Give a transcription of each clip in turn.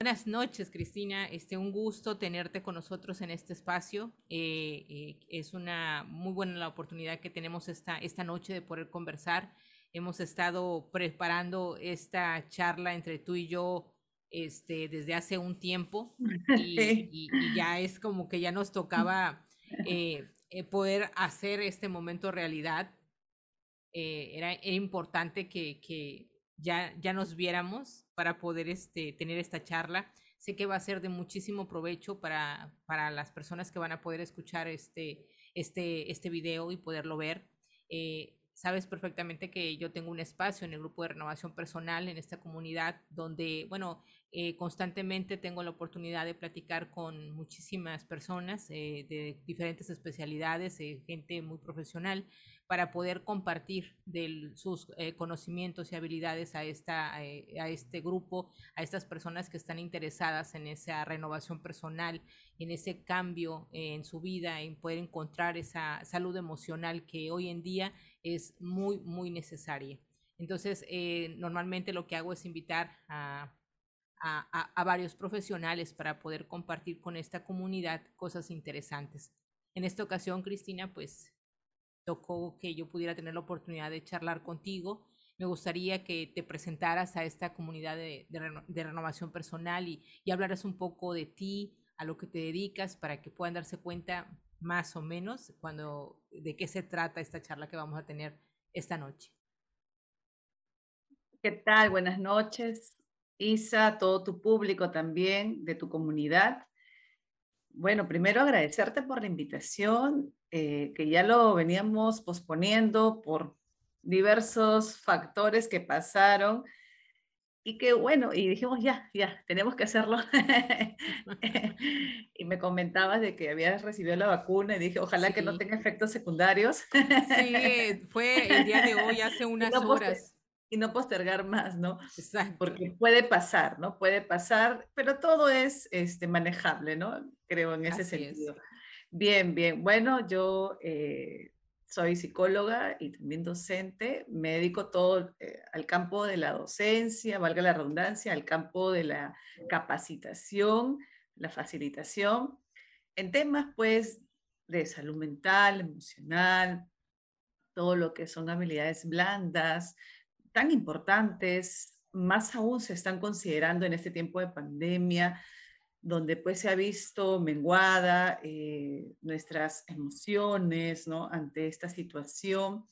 Buenas noches, Cristina. Este, un gusto tenerte con nosotros en este espacio. Eh, eh, es una muy buena la oportunidad que tenemos esta, esta noche de poder conversar. Hemos estado preparando esta charla entre tú y yo este, desde hace un tiempo y, ya es como que ya nos tocaba eh, poder hacer este momento realidad. Era, era, importante que, que ya, ya nos viéramos para poder este, tener esta charla. Sé que va a ser de muchísimo provecho para, para las personas que van a poder escuchar este, este, este video y poderlo ver. Eh, sabes perfectamente que yo tengo un espacio en el grupo de renovación personal en esta comunidad donde, bueno, eh, constantemente tengo la oportunidad de platicar con muchísimas personas eh, de diferentes especialidades, gente muy profesional, para poder compartir sus eh, conocimientos y habilidades a, esta, eh, a este grupo, a estas personas que están interesadas en esa renovación personal, en ese cambio en su vida, en poder encontrar esa salud emocional que hoy en día es muy, muy necesaria. Entonces, eh, normalmente lo que hago es invitar a, a, varios profesionales para poder compartir con esta comunidad cosas interesantes. En esta ocasión, Cristina, pues tocó que yo pudiera tener la oportunidad de charlar contigo. Me gustaría que te presentaras a esta comunidad de, de, renovación personal y, y, hablaras un poco de ti, a lo que te dedicas, para que puedan darse cuenta más o menos cuando, de qué se trata esta charla que vamos a tener esta noche. ¿Qué tal? Buenas noches, Isa, todo tu público también, de tu comunidad. Bueno, primero agradecerte por la invitación eh, que ya lo veníamos posponiendo por diversos factores que pasaron y que bueno, y dijimos ya, ya, tenemos que hacerlo. y me comentabas de que habías recibido la vacuna y dije, ojalá que no tenga efectos secundarios. sí, fue el día de hoy, hace unas horas. Y no postergar más, ¿no? Exacto. Porque puede pasar, ¿no? Puede pasar, pero todo es este, manejable, ¿no? Creo en ese sentido. Bien, bien. Bueno, yo eh, soy psicóloga y también docente. Me dedico todo eh, al campo de la docencia, valga la redundancia, al campo de la capacitación, la facilitación, en temas pues de salud mental, emocional, todo lo que son habilidades blandas, tan importantes, más aún se están considerando en este tiempo de pandemia, donde pues se ha visto menguada eh, nuestras emociones ¿no? ante esta situación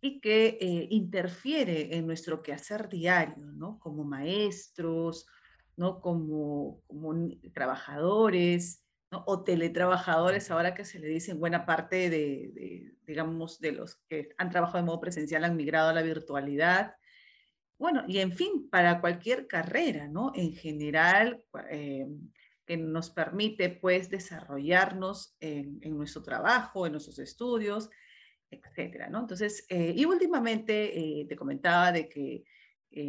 y que eh, interfiere en nuestro quehacer diario, ¿no? Como maestros, ¿no? Como, como trabajadores, ¿no? O teletrabajadores, ahora que se le dicen buena parte de, de, digamos, de los que han trabajado de modo presencial han migrado a la virtualidad. Bueno, y en fin, para cualquier carrera, ¿no? En general, eh, que nos permite, pues, desarrollarnos en, nuestro trabajo, en nuestros estudios, etcétera, ¿no? Entonces, eh, y últimamente eh, te comentaba de que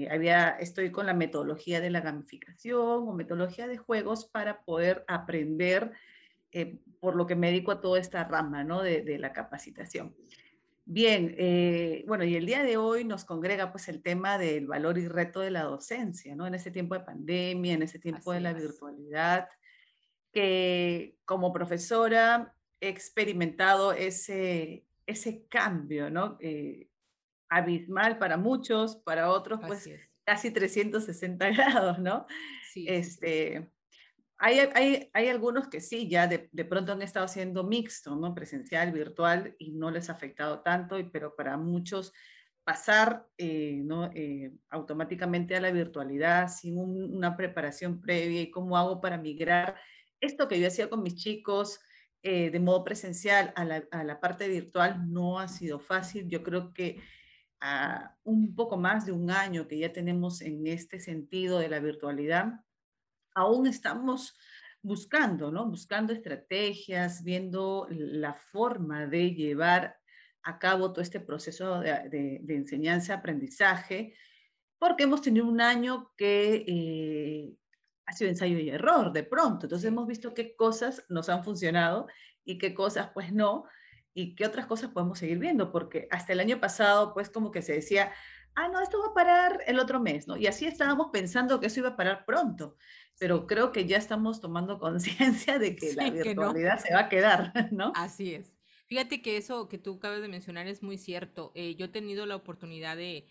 había, estoy con la metodología de la gamificación o metodología de juegos para poder aprender, por lo que me dedico a toda esta rama, ¿no? De, de la capacitación. Bien, eh, bueno, y el día de hoy nos congrega pues el tema del valor y reto de la docencia, ¿no? En este tiempo de pandemia, en este tiempo de la virtualidad, que como profesora he experimentado ese, ese cambio, ¿no? Eh, abismal para muchos, para otros pues casi 360 grados, ¿no? Sí, este, hay, algunos que sí, ya de, pronto han estado haciendo mixto, ¿no? Presencial, virtual, y no les ha afectado tanto, pero para muchos pasar eh, ¿no? Eh, automáticamente a la virtualidad sin una preparación previa y cómo hago para migrar esto que yo hacía con mis chicos eh, de modo presencial a la, a la, parte virtual no ha sido fácil. Yo creo que a un poco más de un año que ya tenemos en este sentido de la virtualidad, aún estamos buscando, ¿no? Buscando estrategias, viendo la forma de llevar a cabo todo este proceso de, enseñanza-aprendizaje, porque hemos tenido un año que eh, ha sido ensayo y error de pronto. Entonces hemos visto qué cosas nos han funcionado y qué cosas pues no, y qué otras cosas podemos seguir viendo, porque hasta el año pasado pues como que se decía, ah, no, esto va a parar el otro mes, ¿no? Y así estábamos pensando que eso iba a parar pronto, pero creo que ya estamos tomando conciencia de que la virtualidad se va a quedar, ¿no? Así es. Fíjate que eso que tú acabas de mencionar es muy cierto. Eh, yo he tenido la oportunidad de,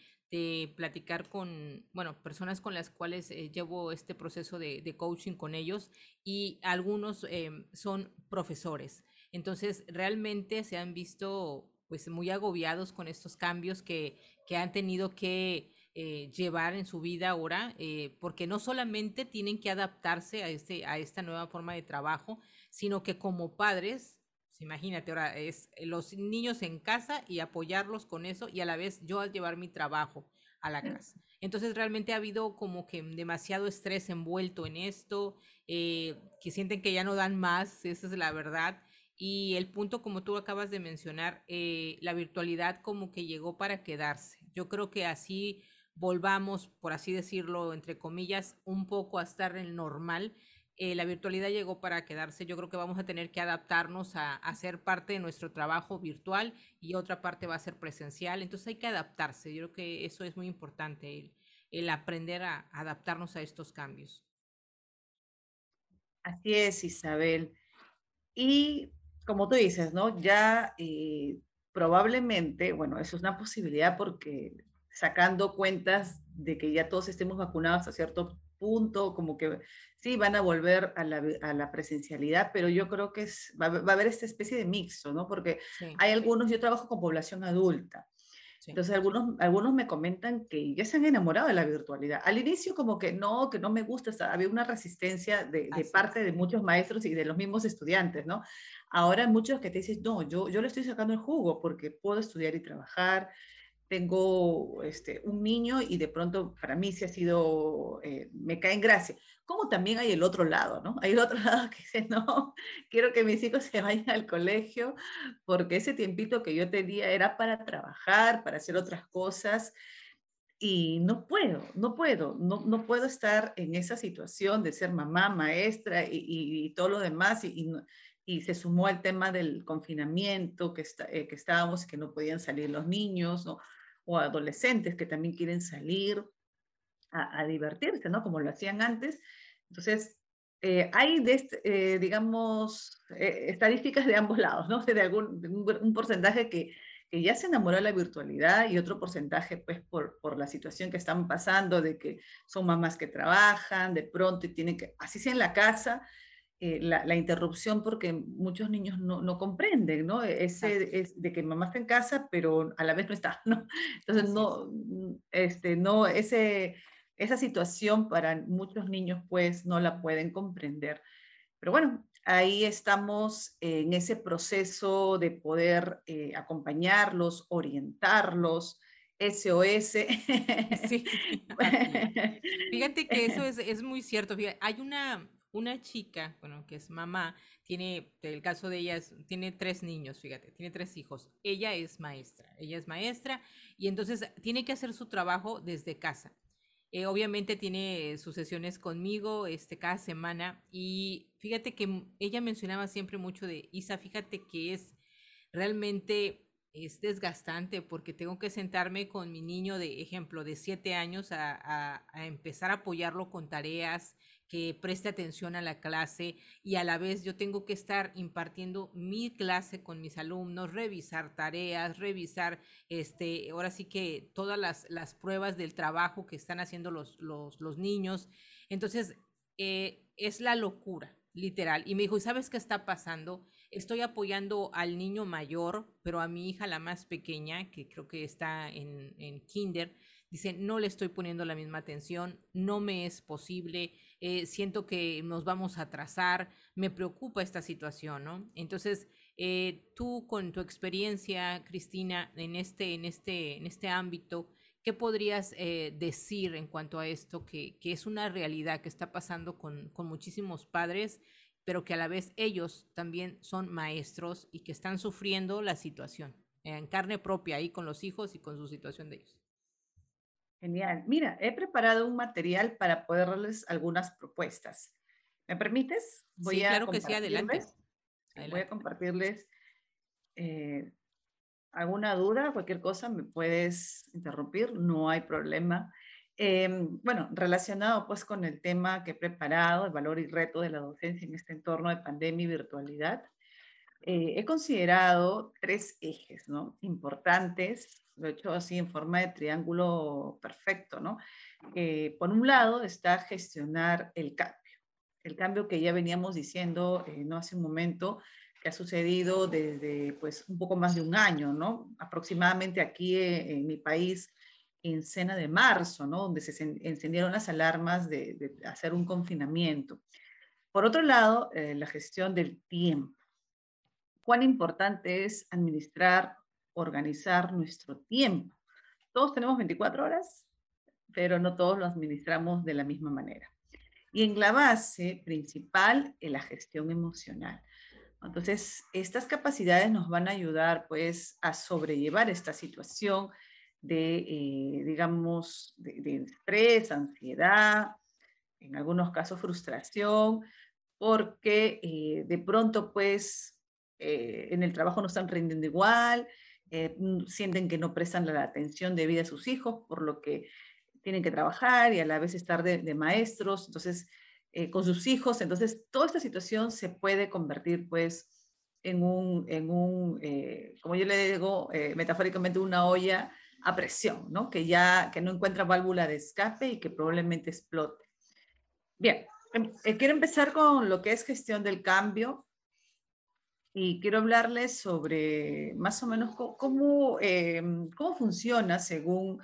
platicar con, bueno, personas con las cuales eh, llevo este proceso de, coaching con ellos y algunos em, son profesores. Entonces, realmente se han visto pues muy agobiados con estos cambios que, han tenido que eh, llevar en su vida ahora, eh, porque no solamente tienen que adaptarse a, este, a esta nueva forma de trabajo, sino que como padres, pues, imagínate, ahora es los niños en casa y apoyarlos con eso y a la vez yo al llevar mi trabajo a la casa. Entonces realmente ha habido como que demasiado estrés envuelto en esto, eh, que sienten que ya no dan más, esa es la verdad. Y el punto, como tú acabas de mencionar, eh, la virtualidad como que llegó para quedarse. Yo creo que así volvamos, por así decirlo, entre comillas, un poco a estar en normal. Eh, la virtualidad llegó para quedarse. Yo creo que vamos a tener que adaptarnos a, hacer parte de nuestro trabajo virtual y otra parte va a ser presencial. Entonces hay que adaptarse. Yo creo que eso es muy importante, el aprender a adaptarnos a estos cambios. Así es, Isabel. Y como tú dices, ¿no? Ya eh, probablemente, bueno, eso es una posibilidad porque sacando cuentas de que ya todos estemos vacunados a cierto punto, como que sí, van a volver a la, presencialidad, pero yo creo que es, va, a haber esta especie de mixto, ¿no? Porque hay algunos, yo trabajo con población adulta, entonces algunos, algunos me comentan que ya se han enamorado de la virtualidad. Al inicio como que no, que no me gusta, había una resistencia de, de parte de muchos maestros y de los mismos estudiantes, ¿no? Ahora hay muchos que te dicen, no, yo, yo le estoy sacando el jugo porque puedo estudiar y trabajar, tengo este, un niño y de pronto para mí se ha sido, eh, me cae en gracia. Como también hay el otro lado, ¿no? Hay el otro lado que dice, no, quiero que mis hijos se vayan al colegio porque ese tiempito que yo tenía era para trabajar, para hacer otras cosas y no puedo, no puedo, no, no puedo estar en esa situación de ser mamá, maestra y, y, todo lo demás y, y, se sumó el tema del confinamiento que, está, eh, que estábamos y que no podían salir los niños, ¿no? O adolescentes que también quieren salir a, divertirse, ¿no? Como lo hacían antes. Entonces, eh, hay, de, eh, digamos, eh, estadísticas de ambos lados, ¿no? De, algún, un, porcentaje que, que, ya se enamoró de la virtualidad y otro porcentaje, pues, por, por, la situación que están pasando, de que son mamás que trabajan, de pronto y tienen que, así sea en la casa, eh, la, interrupción porque muchos niños no, no comprenden, ¿no? Ese es de que mamá está en casa, pero a la vez no está, ¿no? Entonces, no, mm, este, no, ese, esa situación para muchos niños, pues, no la pueden comprender. Pero bueno, ahí estamos en ese proceso de poder eh, acompañarlos, orientarlos, SOS. Sí. Fíjate que eso es, es muy cierto. Fíjate, hay una, una chica, bueno, que es mamá, tiene, el caso de ella, tiene tres niños, fíjate, tiene tres hijos. Ella es maestra, ella es maestra y entonces tiene que hacer su trabajo desde casa. Eh, obviamente tiene sus sesiones conmigo este, cada semana y fíjate que ella mencionaba siempre mucho de Isa, fíjate que es realmente es desgastante porque tengo que sentarme con mi niño de ejemplo de siete años a, a empezar a apoyarlo con tareas, que preste atención a la clase y a la vez yo tengo que estar impartiendo mi clase con mis alumnos, revisar tareas, revisar, este, ahora sí que todas las, las pruebas del trabajo que están haciendo los, los, niños. Entonces, eh, es la locura, literal. Y me dijo, ¿y sabes qué está pasando? Estoy apoyando al niño mayor, pero a mi hija, la más pequeña, que creo que está en, en kinder, dice, no le estoy poniendo la misma atención, no me es posible eh, siento que nos vamos a atrasar, me preocupa esta situación, ¿no? Entonces, eh, tú con tu experiencia, Cristina, en este, en este, en este ámbito, ¿qué podrías eh, decir en cuanto a esto, que, que, es una realidad que está pasando con, con muchísimos padres, pero que a la vez ellos también son maestros y que están sufriendo la situación en carne propia ahí con los hijos y con su situación de ellos? Genial. Mira, he preparado un material para poder darles algunas propuestas. ¿Me permites? Voy sí, claro que sí, adelante. Voy a compartirles eh, alguna duda, cualquier cosa, me puedes interrumpir, no hay problema. Em, bueno, relacionado pues con el tema que he preparado, el valor y reto de la docencia en este entorno de pandemia y virtualidad, eh, he considerado tres ejes ¿no? importantes, lo he hecho así en forma de triángulo perfecto, ¿no? por un lado está gestionar el cambio, el cambio que ya veníamos diciendo eh, no hace un momento, que ha sucedido desde pues un poco más de un año, ¿no? Aproximadamente aquí eh, en mi país en cena de marzo, ¿no? Donde se encendieron las alarmas de, hacer un confinamiento. Por otro lado, eh, la gestión del tiempo. Cuán importante es administrar, organizar nuestro tiempo. Todos tenemos 24 horas, pero no todos lo administramos de la misma manera. Y en la base principal, en la gestión emocional. Entonces, estas capacidades nos van a ayudar pues a sobrellevar esta situación de, eh, digamos, de, estrés, ansiedad, en algunos casos frustración, porque eh, de pronto pues eh, en el trabajo no están rindiendo igual, mm, sienten que no prestan la atención debida a sus hijos, por lo que tienen que trabajar y a la vez estar de, de maestros. Entonces, eh, con sus hijos. Entonces, toda esta situación se puede convertir, pues, en un, en un eh, como yo le digo eh, metafóricamente, una olla a presión, ¿no? Que ya que no encuentra válvula de escape y que probablemente explote. Bien, em, quiero empezar con lo que es gestión del cambio y quiero hablarles sobre más o menos cómo, em, cómo funciona según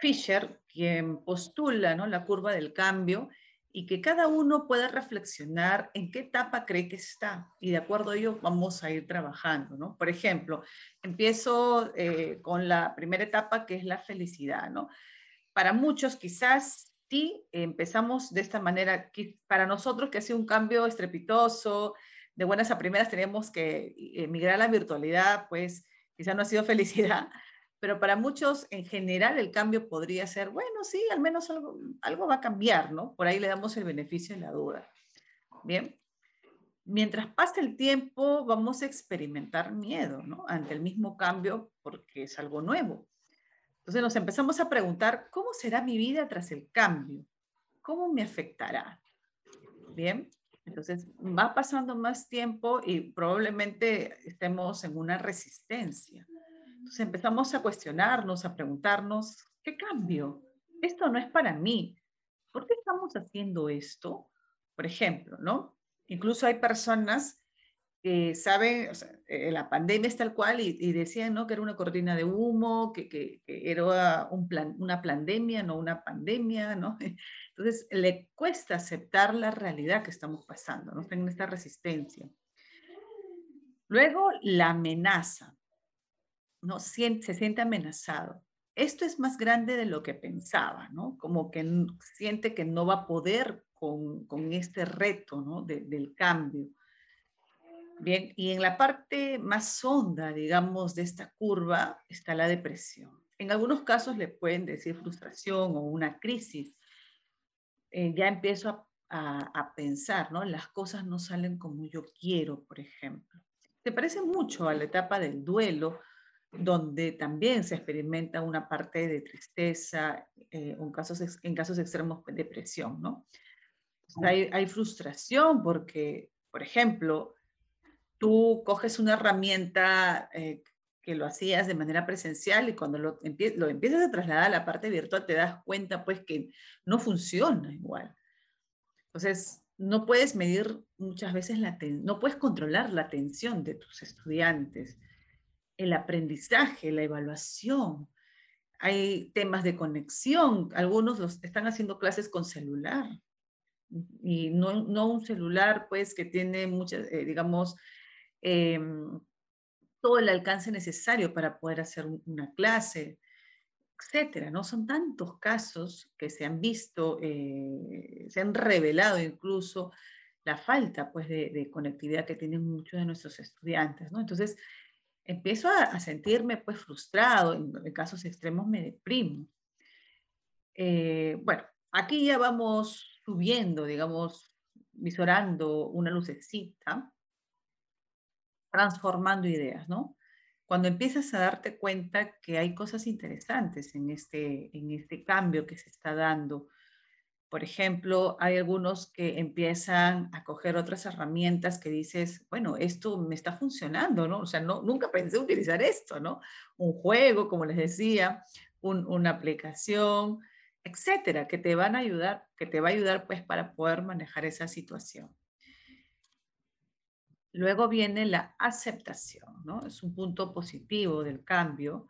Fisher, quien postula ¿no? la curva del cambio y que cada uno pueda reflexionar en qué etapa cree que está y de acuerdo a ello vamos a ir trabajando, ¿no? Por ejemplo, empiezo eh, con la primera etapa que es la felicidad, ¿no? Para muchos quizás sí empezamos de esta manera, para nosotros que ha sido un cambio estrepitoso, de buenas a primeras teníamos que emigrar a la virtualidad, pues quizás no ha sido felicidad, pero para muchos en general el cambio podría ser, bueno, sí, al menos algo, algo va a cambiar, ¿no? Por ahí le damos el beneficio de la duda. Bien. Mientras pasa el tiempo, vamos a experimentar miedo, ¿no? Ante el mismo cambio porque es algo nuevo. Entonces nos empezamos a preguntar, ¿cómo será mi vida tras el cambio? ¿Cómo me afectará? Bien, entonces va pasando más tiempo y probablemente estemos en una resistencia. Entonces empezamos a cuestionarnos, a preguntarnos, ¿qué cambio? Esto no es para mí. ¿Por qué estamos haciendo esto? Por ejemplo, ¿no? Incluso hay personas que saben, eh, la pandemia es tal cual y, decían, ¿no? Que era una cortina de humo, que, que, era un plan, una pandemia, no una pandemia, ¿no? Entonces, le cuesta aceptar la realidad que estamos pasando, ¿no? Tienen esta resistencia. Luego, la amenaza. ¿no? Siente, se siente amenazado. Esto es más grande de lo que pensaba, ¿no? Como que siente que no va a poder con, este reto, ¿no? del cambio. Bien, y en la parte más honda, digamos, de esta curva está la depresión. En algunos casos le pueden decir frustración o una crisis. Eh, ya empiezo a, a, pensar, ¿no? Las cosas no salen como yo quiero, por ejemplo. Se parece mucho a la etapa del duelo, donde también se experimenta una parte de tristeza, eh, en, casos, en casos extremos de depresión, ¿no? hay, hay, frustración porque, por ejemplo, tú coges una herramienta eh, que lo hacías de manera presencial y cuando lo, lo empiezas a trasladar a la parte virtual te das cuenta pues que no funciona igual. Entonces, no puedes medir muchas veces la no puedes controlar la atención de tus estudiantes el aprendizaje, la evaluación. Hay temas de conexión. Algunos los están haciendo clases con celular y no, no un celular pues que tiene muchas, eh, digamos, em, todo el alcance necesario para poder hacer una clase, etcétera, ¿no? Son tantos casos que se han visto, eh, se han revelado incluso la falta, pues, de, conectividad que tienen muchos de nuestros estudiantes. Entonces, empiezo a, sentirme pues frustrado, en, casos extremos me deprimo. Eh, bueno, aquí ya vamos subiendo, digamos, visorando una lucecita, transformando ideas, ¿no? cuando empiezas a darte cuenta que hay cosas interesantes en este, en este cambio que se está dando. Por ejemplo, hay algunos que empiezan a coger otras herramientas que dices, bueno, esto me está funcionando, ¿no? O sea, no, nunca pensé utilizar esto, ¿no? Un juego, como les decía, una aplicación, etcétera, que te van a ayudar, que te va a ayudar pues para poder manejar esa situación. Luego viene la aceptación, ¿no? Es un punto positivo del cambio.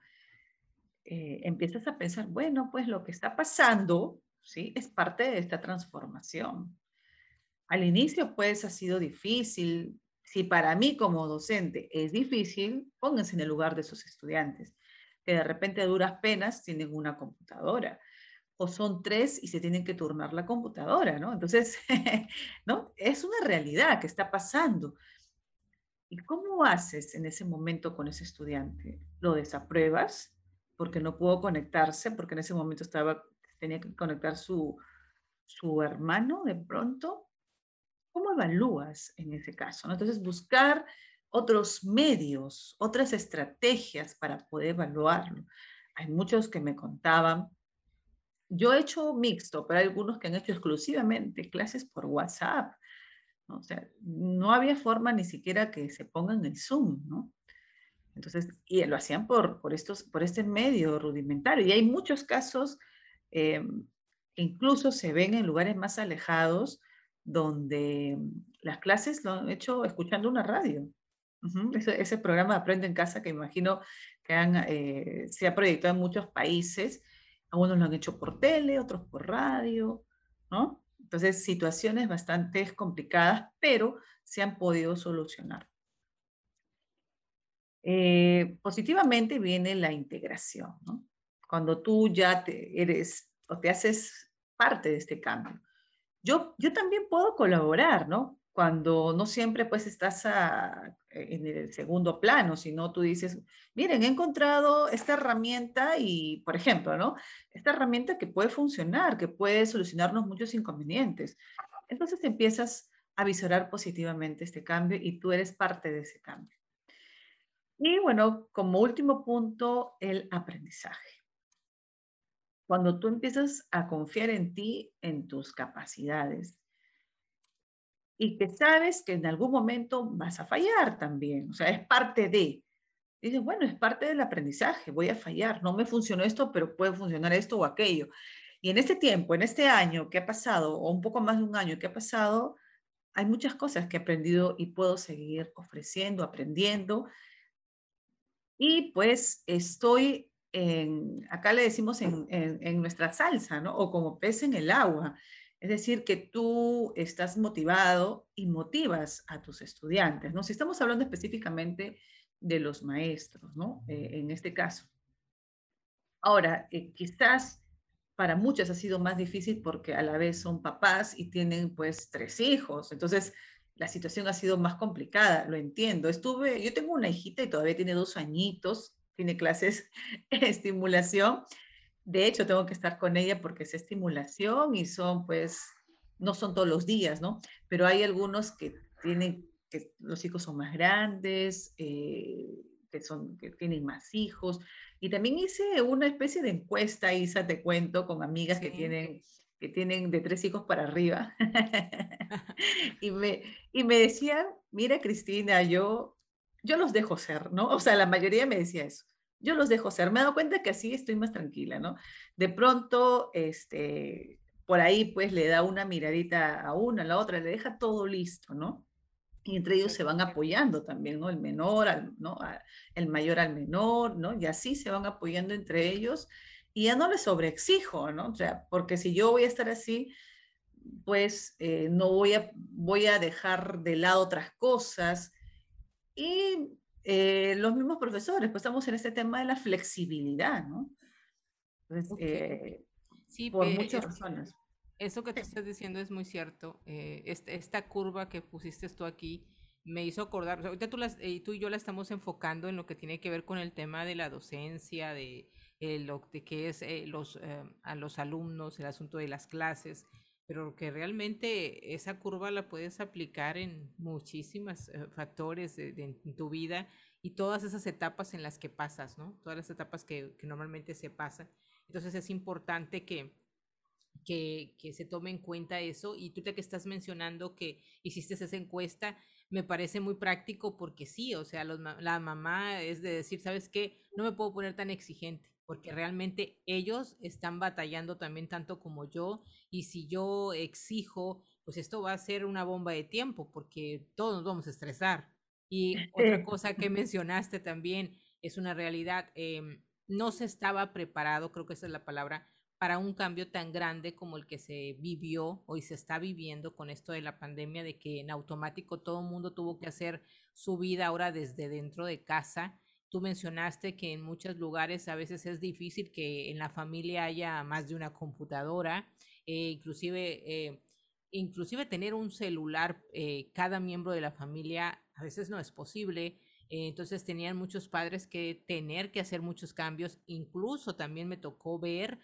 Eh, empiezas a pensar, bueno, pues lo que está pasando, ¿sí? Es parte de esta transformación. Al inicio, pues, ha sido difícil. Si para mí como docente es difícil, pónganse en el lugar de esos estudiantes, que de repente duras penas tienen una computadora o son tres y se tienen que turnar la computadora, ¿no? Entonces, ¿no? Es una realidad que está pasando. ¿Y cómo haces en ese momento con ese estudiante? ¿Lo desapruebas porque no pudo conectarse, porque en ese momento estaba, tenía que conectar su, su hermano de pronto? ¿Cómo evalúas en ese caso? Entonces, buscar otros medios, otras estrategias para poder evaluarlo. Hay muchos que me contaban, yo he hecho mixto, pero hay algunos que han hecho exclusivamente clases por WhatsApp o sea, no había forma ni siquiera que se pongan en Zoom, ¿no? Entonces, y lo hacían por, por, estos, por este medio rudimentario. Y hay muchos casos eh, que incluso se ven en lugares más alejados donde las clases lo han hecho escuchando una radio. ese, programa Aprende en Casa que imagino que eh, se ha proyectado en muchos países. Algunos lo han hecho por tele, otros por radio, ¿no? Entonces, situaciones bastante complicadas, pero se han podido solucionar. Eh, positivamente viene la integración, ¿no? Cuando tú ya te eres o te haces parte de este cambio. Yo, yo también puedo colaborar, ¿no? Cuando no siempre pues estás en el segundo plano, sino tú dices, miren, he encontrado esta herramienta y, por ejemplo, ¿no? Esta herramienta que puede funcionar, que puede solucionarnos muchos inconvenientes. Entonces empiezas a visorar positivamente este cambio y tú eres parte de ese cambio. Y bueno, como último punto, el aprendizaje. Cuando tú empiezas a confiar en ti, en tus capacidades, y que sabes que en algún momento vas a fallar también, o sea, es parte de. dices, bueno, es parte del aprendizaje, voy a fallar, no me funcionó esto, pero puede funcionar esto o aquello. Y en este tiempo, en este año que ha pasado, o un poco más de un año que ha pasado, hay muchas cosas que he aprendido y puedo seguir ofreciendo, aprendiendo. Y pues estoy en, acá le decimos en, en, en nuestra salsa, ¿no? O como pez en el agua. Es decir, que tú estás motivado y motivas a tus estudiantes, ¿no? Si estamos hablando específicamente de los maestros, ¿no? Eh, en este caso. Ahora, eh, quizás para muchos ha sido más difícil porque a la vez son papás y tienen pues tres hijos. Entonces, la situación ha sido más complicada, lo entiendo. Estuve, yo tengo una hijita y todavía tiene dos añitos, tiene clases de estimulación de hecho, tengo que estar con ella porque es estimulación y son, pues, no son todos los días, ¿no? Pero hay algunos que tienen, que los hijos son más grandes, eh, que, son, que tienen más hijos. Y también hice una especie de encuesta, Isa, te cuento, con amigas que tienen que tienen de tres hijos para arriba. y, me, y me decían, mira Cristina, yo, yo los dejo ser, ¿no? O sea, la mayoría me decía eso yo los dejo ser. Me he dado cuenta que así estoy más tranquila, ¿no? De pronto, este, por ahí pues le da una miradita a una, a la otra, le deja todo listo, ¿no? Y entre ellos se van apoyando también, ¿no? El menor, al, ¿no? El mayor al menor, ¿no? Y así se van apoyando entre ellos y ya no les sobreexijo, ¿no? O sea, porque si yo voy a estar así, pues eh, no voy a, voy a dejar de lado otras cosas y eh, los mismos profesores, pues estamos en este tema de la flexibilidad, ¿no? Entonces, eh, sí, por muchas razones. Eso que tú estás diciendo es muy cierto. Eh, este, esta, curva que pusiste tú aquí me hizo acordar, ahorita tú, las, tú y yo la estamos enfocando en lo que tiene que ver con el tema de la docencia, de, lo de que es los, a los alumnos, el asunto de las clases, pero que realmente esa curva la puedes aplicar en muchísimos eh, factores de, en tu vida y todas esas etapas en las que pasas, ¿no? Todas las etapas que, normalmente se pasan. Entonces es importante que, que, se tome en cuenta eso. Y tú que estás mencionando que hiciste esa encuesta, me parece muy práctico porque sí, o sea, la mamá es de decir, ¿sabes qué? No me puedo poner tan exigente porque realmente ellos están batallando también tanto como yo y si yo exijo, pues esto va a ser una bomba de tiempo porque todos nos vamos a estresar. Y otra cosa que mencionaste también es una realidad, em, no se estaba preparado, creo que esa es la palabra, para un cambio tan grande como el que se vivió hoy se está viviendo con esto de la pandemia, de que en automático todo el mundo tuvo que hacer su vida ahora desde dentro de casa Tú mencionaste que en muchos lugares a veces es difícil que en la familia haya más de una computadora, eh, inclusive, eh, inclusive tener un celular eh, cada miembro de la familia a veces no es posible. entonces tenían muchos padres que tener que hacer muchos cambios. Incluso también me tocó ver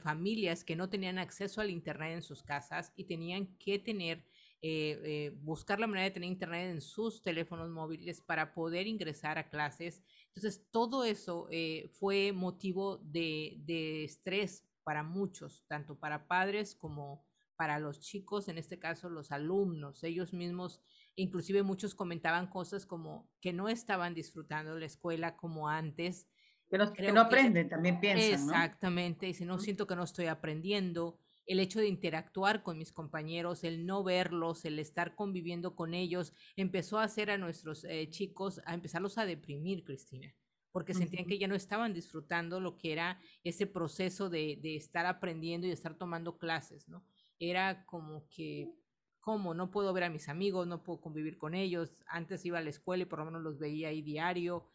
familias que no tenían acceso al Internet en sus casas y tenían que tener eh, eh, buscar la manera de tener internet en sus teléfonos móviles para poder ingresar a clases. Entonces, todo eso eh, fue motivo de, de, estrés para muchos, tanto para padres como para los chicos, en este caso los alumnos. Ellos mismos, inclusive muchos comentaban cosas como que no estaban disfrutando de la escuela como antes. Que no, que no aprenden, también piensan. Exactamente, y si no siento que no estoy aprendiendo el hecho de interactuar con mis compañeros, el no verlos, el estar conviviendo con ellos, empezó a hacer a nuestros eh, chicos, a empezarlos a deprimir, Cristina, porque sentían que ya no estaban disfrutando lo que era ese proceso de, de estar aprendiendo y de estar tomando clases, ¿no? Era como que, ¿cómo? No puedo ver a mis amigos, no puedo convivir con ellos, antes iba a la escuela y por lo menos los veía ahí diario.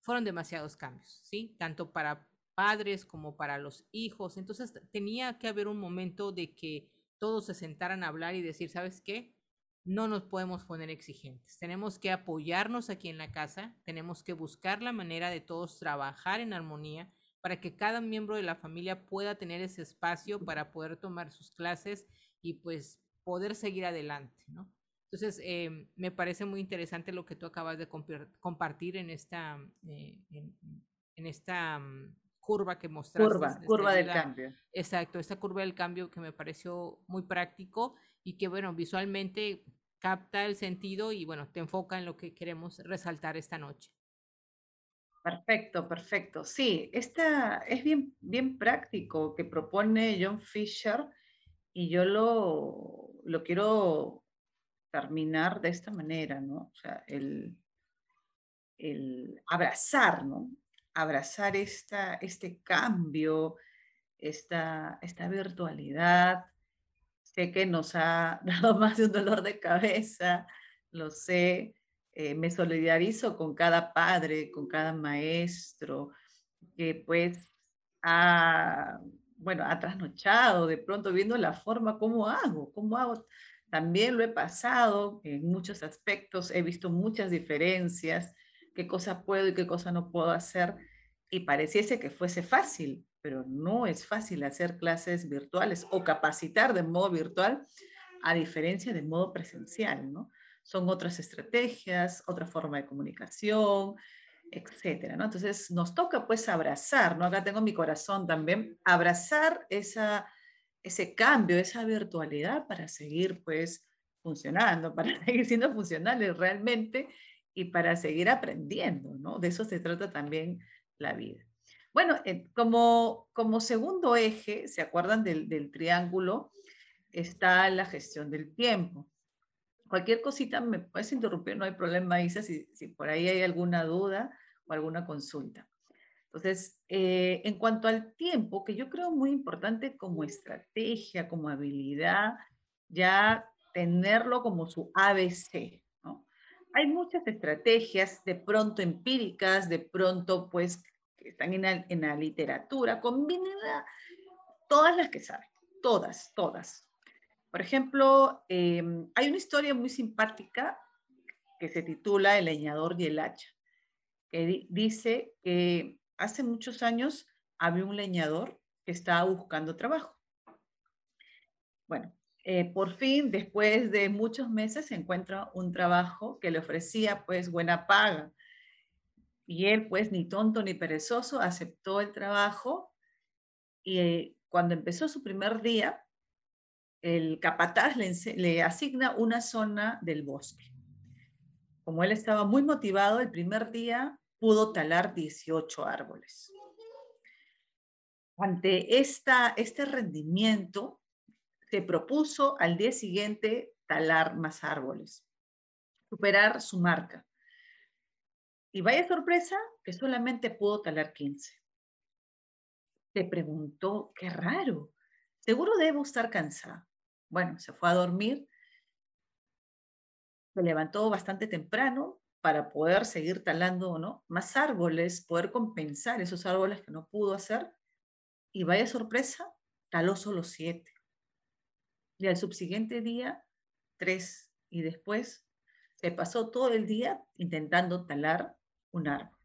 Fueron demasiados cambios, ¿sí? Tanto para padres como para los hijos. Entonces tenía que haber un momento de que todos se sentaran a hablar y decir, ¿sabes qué? No nos podemos poner exigentes. Tenemos que apoyarnos aquí en la casa, tenemos que buscar la manera de todos trabajar en armonía para que cada miembro de la familia pueda tener ese espacio para poder tomar sus clases y pues poder seguir adelante, ¿no? Entonces, eh, me parece muy interesante lo que tú acabas de compartir en esta, eh, en, en, esta mm, curva que mostraste. Curva, este, curva del cambio. Exacto, esta curva del cambio que me pareció muy práctico y que, bueno, visualmente capta el sentido y, bueno, te enfoca en lo que queremos resaltar esta noche. Perfecto, perfecto. Sí, esta es bien, bien práctico que propone John Fisher y yo lo, lo quiero terminar de esta manera, ¿no? O sea, el, el abrazar, ¿no? Abrazar esta, este cambio, esta, esta virtualidad. Sé que nos ha dado más de un dolor de cabeza, lo sé. Eh, me solidarizo con cada padre, con cada maestro, que pues ha, bueno, ha trasnochado de pronto viendo la forma, ¿cómo hago? ¿Cómo hago? También lo he pasado en muchos aspectos, he visto muchas diferencias qué cosa puedo y qué cosa no puedo hacer. Y pareciese que fuese fácil, pero no es fácil hacer clases virtuales o capacitar de modo virtual a diferencia de modo presencial, ¿no? Son otras estrategias, otra forma de comunicación, etcétera, ¿no? Entonces nos toca pues abrazar, ¿no? Acá tengo mi corazón también, abrazar esa, ese cambio, esa virtualidad para seguir pues funcionando, para seguir siendo funcionales realmente y para seguir aprendiendo, ¿no? De eso se trata también la vida. Bueno, eh, como, como segundo eje, ¿se acuerdan del, del, triángulo? Está la gestión del tiempo. Cualquier cosita me puedes interrumpir, no hay problema, Isa, si, si por ahí hay alguna duda o alguna consulta. Entonces, eh, en cuanto al tiempo, que yo creo muy importante como estrategia, como habilidad, ya tenerlo como su ABC, hay muchas estrategias, de pronto empíricas, de pronto pues que están en la, en la literatura, combinada, todas las que saben, todas, todas. Por ejemplo, em, hay una historia muy simpática que se titula El leñador y el hacha, que dice que hace muchos años había un leñador que estaba buscando trabajo. Bueno, eh, por fin, después de muchos meses, encuentra un trabajo que le ofrecía pues buena paga. Y él, pues ni tonto ni perezoso, aceptó el trabajo y eh, cuando empezó su primer día, el capataz le, le asigna una zona del bosque. Como él estaba muy motivado, el primer día pudo talar 18 árboles. Ante esta, este rendimiento, se propuso al día siguiente talar más árboles, superar su marca. Y vaya sorpresa que solamente pudo talar 15. Se preguntó, qué raro, seguro debo estar cansado. Bueno, se fue a dormir, se levantó bastante temprano para poder seguir talando ¿no? más árboles, poder compensar esos árboles que no pudo hacer. Y vaya sorpresa, taló solo siete y al subsiguiente día tres, y después se pasó todo el día intentando talar un árbol.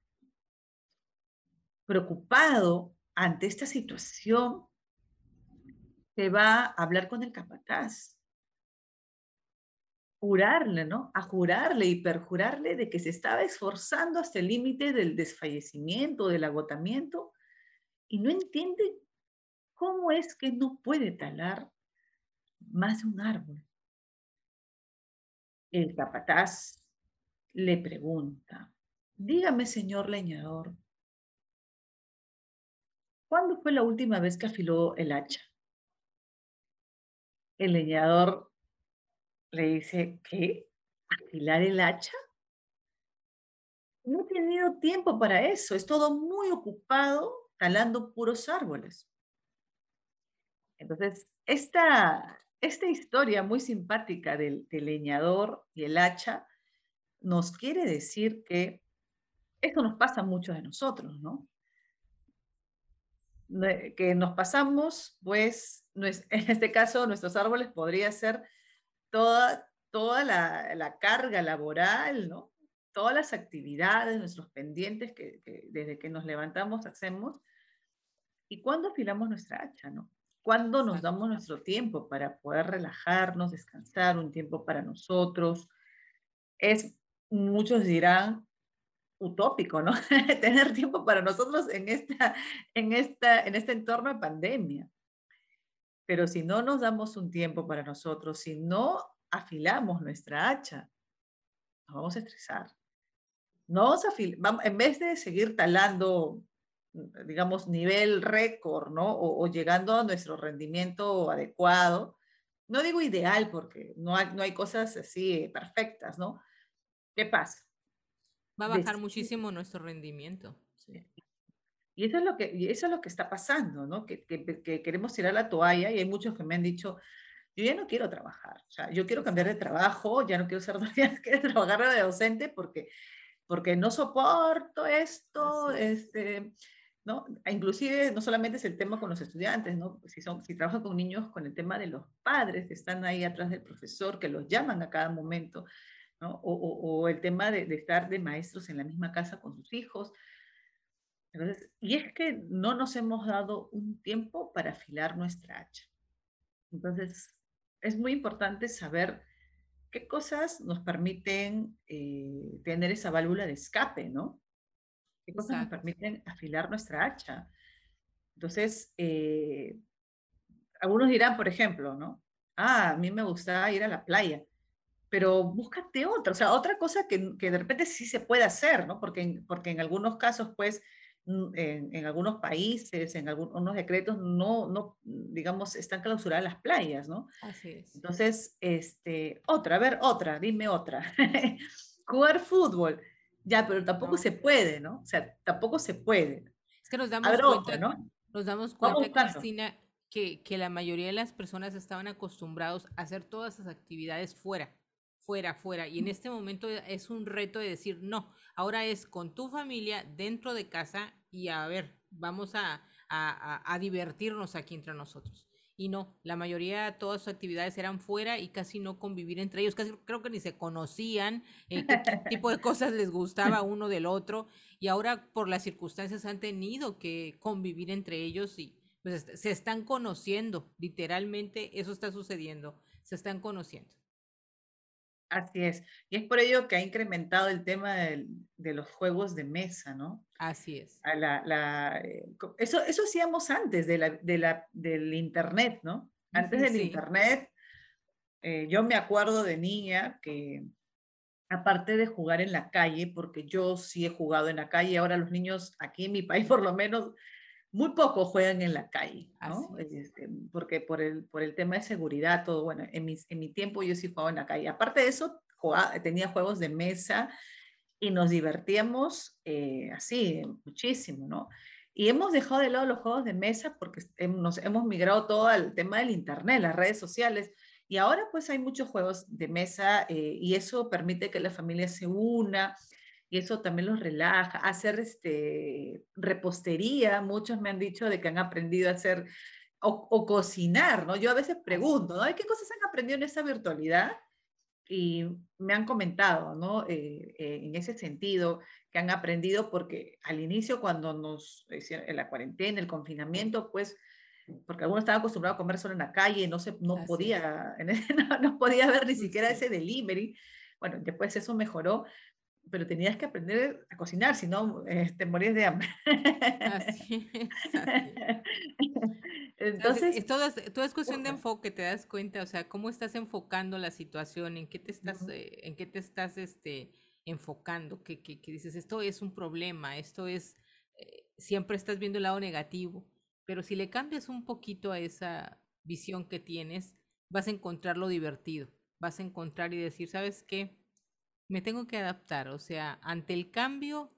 Preocupado ante esta situación, se va a hablar con el capataz, jurarle, ¿no? A jurarle y perjurarle de que se estaba esforzando hasta el límite del desfallecimiento, del agotamiento, y no entiende cómo es que no puede talar más de un árbol. El capataz le pregunta, dígame, señor leñador, ¿cuándo fue la última vez que afiló el hacha? El leñador le dice, ¿qué? ¿Afilar el hacha? No he tenido tiempo para eso, es todo muy ocupado talando puros árboles. Entonces, esta, esta historia muy simpática del, leñador y el hacha nos quiere decir que esto nos pasa mucho de nosotros, ¿no? Que nos pasamos, pues, en este caso, nuestros árboles podría ser toda, toda la, carga laboral, ¿no? Todas las actividades, nuestros pendientes que, que, desde que nos levantamos hacemos. ¿Y cuándo afilamos nuestra hacha, no? ¿Cuándo nos damos nuestro tiempo para poder relajarnos, descansar, un tiempo para nosotros? Es, muchos dirán, utópico, ¿no? Tener tiempo para nosotros en, esta, en, esta, en este entorno de pandemia. Pero si no nos damos un tiempo para nosotros, si no afilamos nuestra hacha, nos vamos a estresar. No vamos a en vez de seguir talando digamos, nivel récord, ¿no? O, llegando a nuestro rendimiento adecuado. No digo ideal porque no hay, no hay cosas así perfectas, ¿no? ¿Qué pasa? Va a bajar muchísimo nuestro rendimiento. Y eso es lo que, eso es lo que está pasando, ¿no? Que, que, queremos tirar la toalla y hay muchos que me han dicho, yo ya no quiero trabajar, o sea, yo quiero cambiar de trabajo, ya no quiero ser quiero trabajar de docente porque, porque no soporto esto, este, ¿no? Inclusive no solamente es el tema con los estudiantes, ¿no? Si, son, si trabajan con niños, con el tema de los padres que están ahí atrás del profesor, que los llaman a cada momento, ¿no? O, el tema de, estar de maestros en la misma casa con sus hijos. Entonces, y es que no nos hemos dado un tiempo para afilar nuestra hacha. Entonces, es muy importante saber qué cosas nos permiten eh, tener esa válvula de escape, ¿no? Qué cosas nos permiten afilar nuestra hacha. Entonces, eh, algunos dirán, por ejemplo, ¿no? Ah, a mí me gusta ir a la playa, pero búscate otra, o sea, otra cosa que, que de repente sí se puede hacer, ¿no? Porque en, porque en algunos casos, pues, mm, en, en, algunos países, en algunos decretos, no, no, digamos, están clausuradas las playas, ¿no? Así es. Entonces, este, otra, a ver, otra, dime otra. Jugar fútbol. Ya, pero tampoco se puede, ¿no? O sea, tampoco se puede. Es que nos damos cuenta, ¿no? Nos damos cuenta, Cristina, que, que la mayoría de las personas estaban acostumbrados a hacer todas esas actividades fuera, fuera, fuera. Y en este momento es un reto de decir, no, ahora es con tu familia, dentro de casa y a ver, vamos a, a, a divertirnos aquí entre nosotros y no, la mayoría, todas sus actividades eran fuera y casi no convivir entre ellos, casi creo que ni se conocían, eh, qué tipo de cosas les gustaba uno del otro y ahora por las circunstancias han tenido que convivir entre ellos y pues se están conociendo, literalmente eso está sucediendo, se están conociendo. Así es. Y es por ello que ha incrementado el tema de los juegos de mesa, ¿no? Así es. A la, eh, eso, eso hacíamos antes de la, de la, del Internet, ¿no? Antes del Internet, eh, yo me acuerdo de niña que, aparte de jugar en la calle, porque yo sí he jugado en la calle, ahora los niños aquí en mi país por lo menos muy poco juegan en la calle, ¿no? Este, porque por el, por el tema de seguridad, todo, bueno, en, mis, en mi tiempo yo sí jugaba en la calle. Aparte de eso, tenía juegos de mesa y nos divertíamos eh, así, muchísimo, ¿no? Y hemos dejado de lado los juegos de mesa porque nos hemos migrado todo al tema del Internet, las redes sociales. Y ahora pues hay muchos juegos de mesa eh, y eso permite que la familia se una, y eso también los relaja. Hacer este, repostería, muchos me han dicho de que han aprendido a hacer o, cocinar, ¿no? Yo a veces pregunto, ¿no? ¿Qué cosas han aprendido en esa virtualidad? Y me han comentado, ¿no? Eh, eh, en ese sentido, que han aprendido porque al inicio cuando nos hicieron en la cuarentena, el confinamiento, pues porque algunos estaban acostumbrados a comer solo en la calle, no, se, no, podía, no, no, podía ver ni siquiera ese delivery. Bueno, después eso mejoró, pero tenías que aprender a cocinar, si no eh, te morías de hambre. Así es, Entonces, todo, es, todo es cuestión de enfoque, te das cuenta, o sea, cómo estás enfocando la situación, en qué te estás, eh, en qué te estás este, enfocando, que, que, que, dices, esto es un problema, esto es, eh, siempre estás viendo el lado negativo, pero si le cambias un poquito a esa visión que tienes, vas a encontrar lo divertido, vas a encontrar y decir, ¿sabes qué? Me tengo que adaptar, o sea, ante el cambio,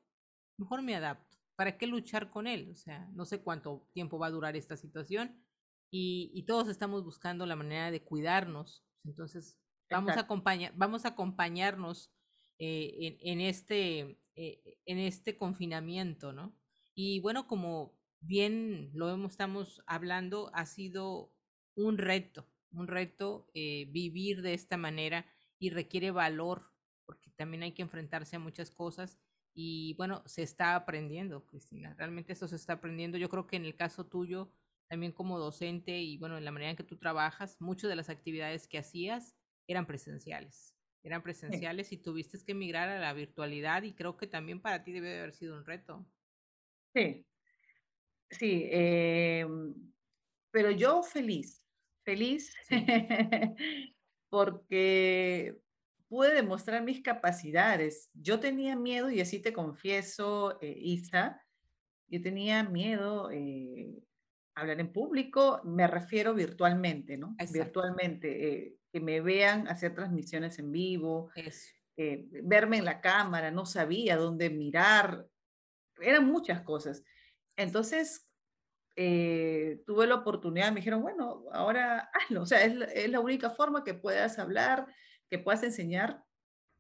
mejor me adapto. ¿Para qué luchar con él? O sea, no sé cuánto tiempo va a durar esta situación y, todos estamos buscando la manera de cuidarnos. Entonces, vamos a, acompañar, vamos a acompañarnos eh, en, este, eh, en este confinamiento, ¿no? Y bueno, como bien lo hemos, estamos hablando, ha sido un reto, un reto eh, vivir de esta manera y requiere valor porque también hay que enfrentarse a muchas cosas y bueno, se está aprendiendo, Cristina, realmente esto se está aprendiendo. Yo creo que en el caso tuyo, también como docente y bueno, en la manera en que tú trabajas, muchas de las actividades que hacías eran presenciales, eran presenciales y tuviste que emigrar a la virtualidad y creo que también para ti debe de haber sido un reto. Sí, sí, em, pero yo feliz, feliz porque pude demostrar mis capacidades. Yo tenía miedo, y así te confieso, eh, Isa, yo tenía miedo eh, hablar en público, me refiero virtualmente, ¿no? Virtualmente, eh, que me vean hacer transmisiones en vivo, verme en la cámara, no sabía dónde mirar, eran muchas cosas. Entonces, tuve la oportunidad, me dijeron, bueno, ahora hazlo, o sea, es, es la única forma que puedas hablar, que puedas enseñar.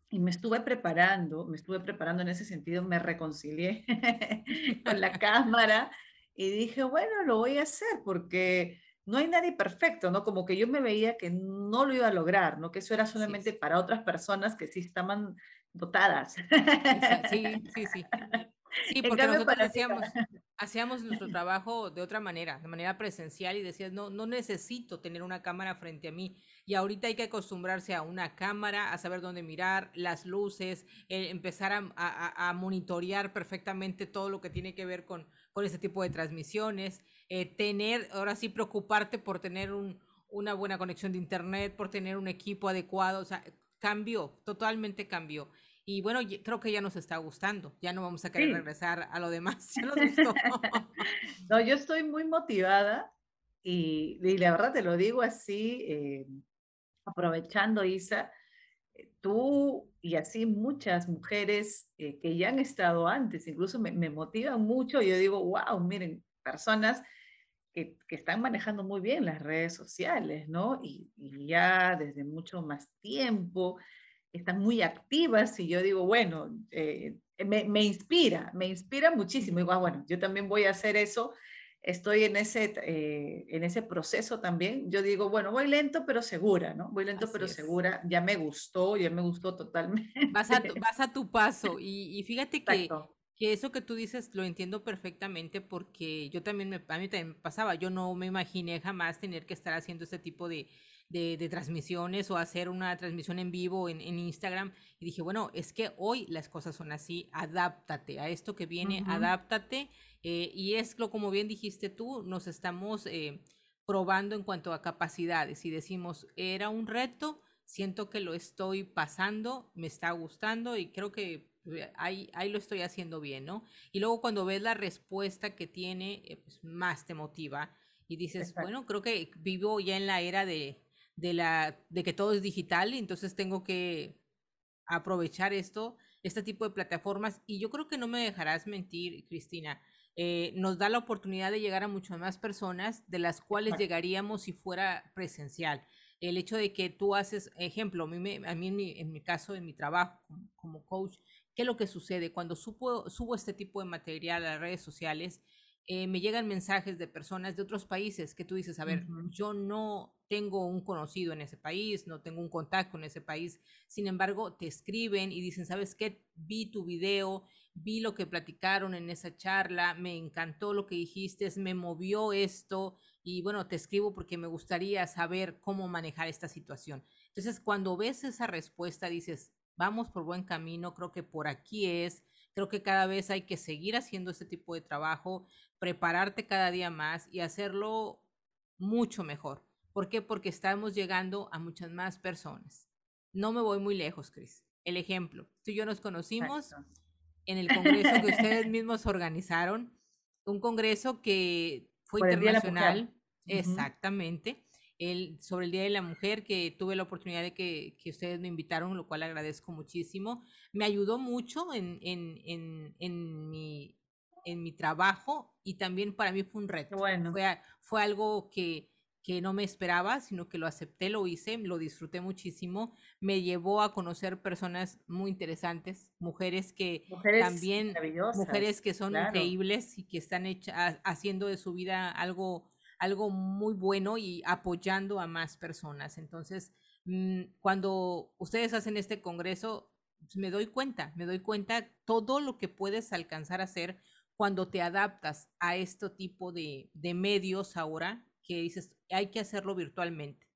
Y me estuve preparando, me estuve preparando en ese sentido, me reconcilié con la cámara y dije, bueno, lo voy a hacer porque no hay nadie perfecto, ¿no? Como que yo me veía que no lo iba a lograr, ¿no? Que eso era solamente para otras personas que sí estaban dotadas. Sí, sí, sí. Sí, porque nosotros hacíamos, hacíamos nuestro trabajo de otra manera, de manera presencial y decías, no, no necesito tener una cámara frente a mí. Y ahorita hay que acostumbrarse a una cámara, a saber dónde mirar, las luces, eh, empezar a, a, monitorear perfectamente todo lo que tiene que ver con, con ese tipo de transmisiones, eh, tener, ahora sí, preocuparte por tener un, una buena conexión de internet, por tener un equipo adecuado, o sea, cambió, totalmente cambió. Y bueno, creo que ya nos está gustando. Ya no vamos a querer regresar a lo demás. Ya nos gustó. no, yo estoy muy motivada y, la verdad te lo digo así, eh, aprovechando, Isa, eh, tú y así muchas mujeres eh, que ya han estado antes, incluso me, me, motivan mucho. Yo digo, wow, miren, personas que, que, están manejando muy bien las redes sociales, ¿no? Y, y ya desde mucho más tiempo están muy activas y yo digo, bueno, eh, me, me, inspira, me inspira muchísimo. Y bueno, yo también voy a hacer eso. Estoy en ese, eh, en ese proceso también. Yo digo, bueno, voy lento pero segura, ¿no? Voy lento pero segura. Ya me gustó, ya me gustó totalmente. Vas a, vas a tu paso. Y, y fíjate que, Que eso que tú dices lo entiendo perfectamente porque yo también me, a mí también pasaba, yo no me imaginé jamás tener que estar haciendo este tipo de, de, transmisiones o hacer una transmisión en vivo en, Instagram. Y dije, bueno, es que hoy las cosas son así, adáptate a esto que viene, adáptate. Eh, y es lo como bien dijiste tú, nos estamos eh, probando en cuanto a capacidades y decimos, era un reto, siento que lo estoy pasando, me está gustando y creo que eh, ahí, ahí lo estoy haciendo bien, ¿no? Y luego cuando ves la respuesta que tiene, pues más te motiva y dices, bueno, creo que vivo ya en la era de, de, la, de que todo es digital, y entonces tengo que aprovechar esto, este tipo de plataformas. Y yo creo que no me dejarás mentir, Cristina. Eh, nos da la oportunidad de llegar a muchas más personas de las cuales llegaríamos si fuera presencial. El hecho de que tú haces, ejemplo, a mí, a mí en, mi, en, mi, caso, en mi trabajo como, coach, ¿qué es lo que sucede? Cuando subo, subo este tipo de material a las redes sociales, eh, me llegan mensajes de personas de otros países que tú dices, a ver, yo no tengo un conocido en ese país, no tengo un contacto en ese país, sin embargo, te escriben y dicen, ¿sabes qué? Vi tu video, vi lo que platicaron en esa charla, me encantó lo que dijiste, me movió esto y bueno, te escribo porque me gustaría saber cómo manejar esta situación. Entonces, cuando ves esa respuesta, dices, vamos por buen camino, creo que por aquí es, creo que cada vez hay que seguir haciendo este tipo de trabajo prepararte cada día más y hacerlo mucho mejor. ¿Por qué? Porque estamos llegando a muchas más personas. No me voy muy lejos, Cris. El ejemplo, tú y yo nos conocimos en el congreso que ustedes mismos organizaron, un congreso que fue internacional, exactamente, el, sobre el Día de la Mujer, que tuve la oportunidad de que, que, ustedes me invitaron, lo cual agradezco muchísimo. Me ayudó mucho en, en, en, en mi en mi trabajo y también para mí fue un reto. Bueno. Fue, fue algo que, que no me esperaba, sino que lo acepté, lo hice, lo disfruté muchísimo. Me llevó a conocer personas muy interesantes, mujeres que también, mujeres que son increíbles y que están haciendo de su vida algo, algo muy bueno y apoyando a más personas. Entonces, mm, cuando ustedes hacen este congreso, me doy cuenta, me doy cuenta todo lo que puedes alcanzar a hacer cuando te adaptas a este tipo de, medios ahora, que dices, hay que hacerlo virtualmente.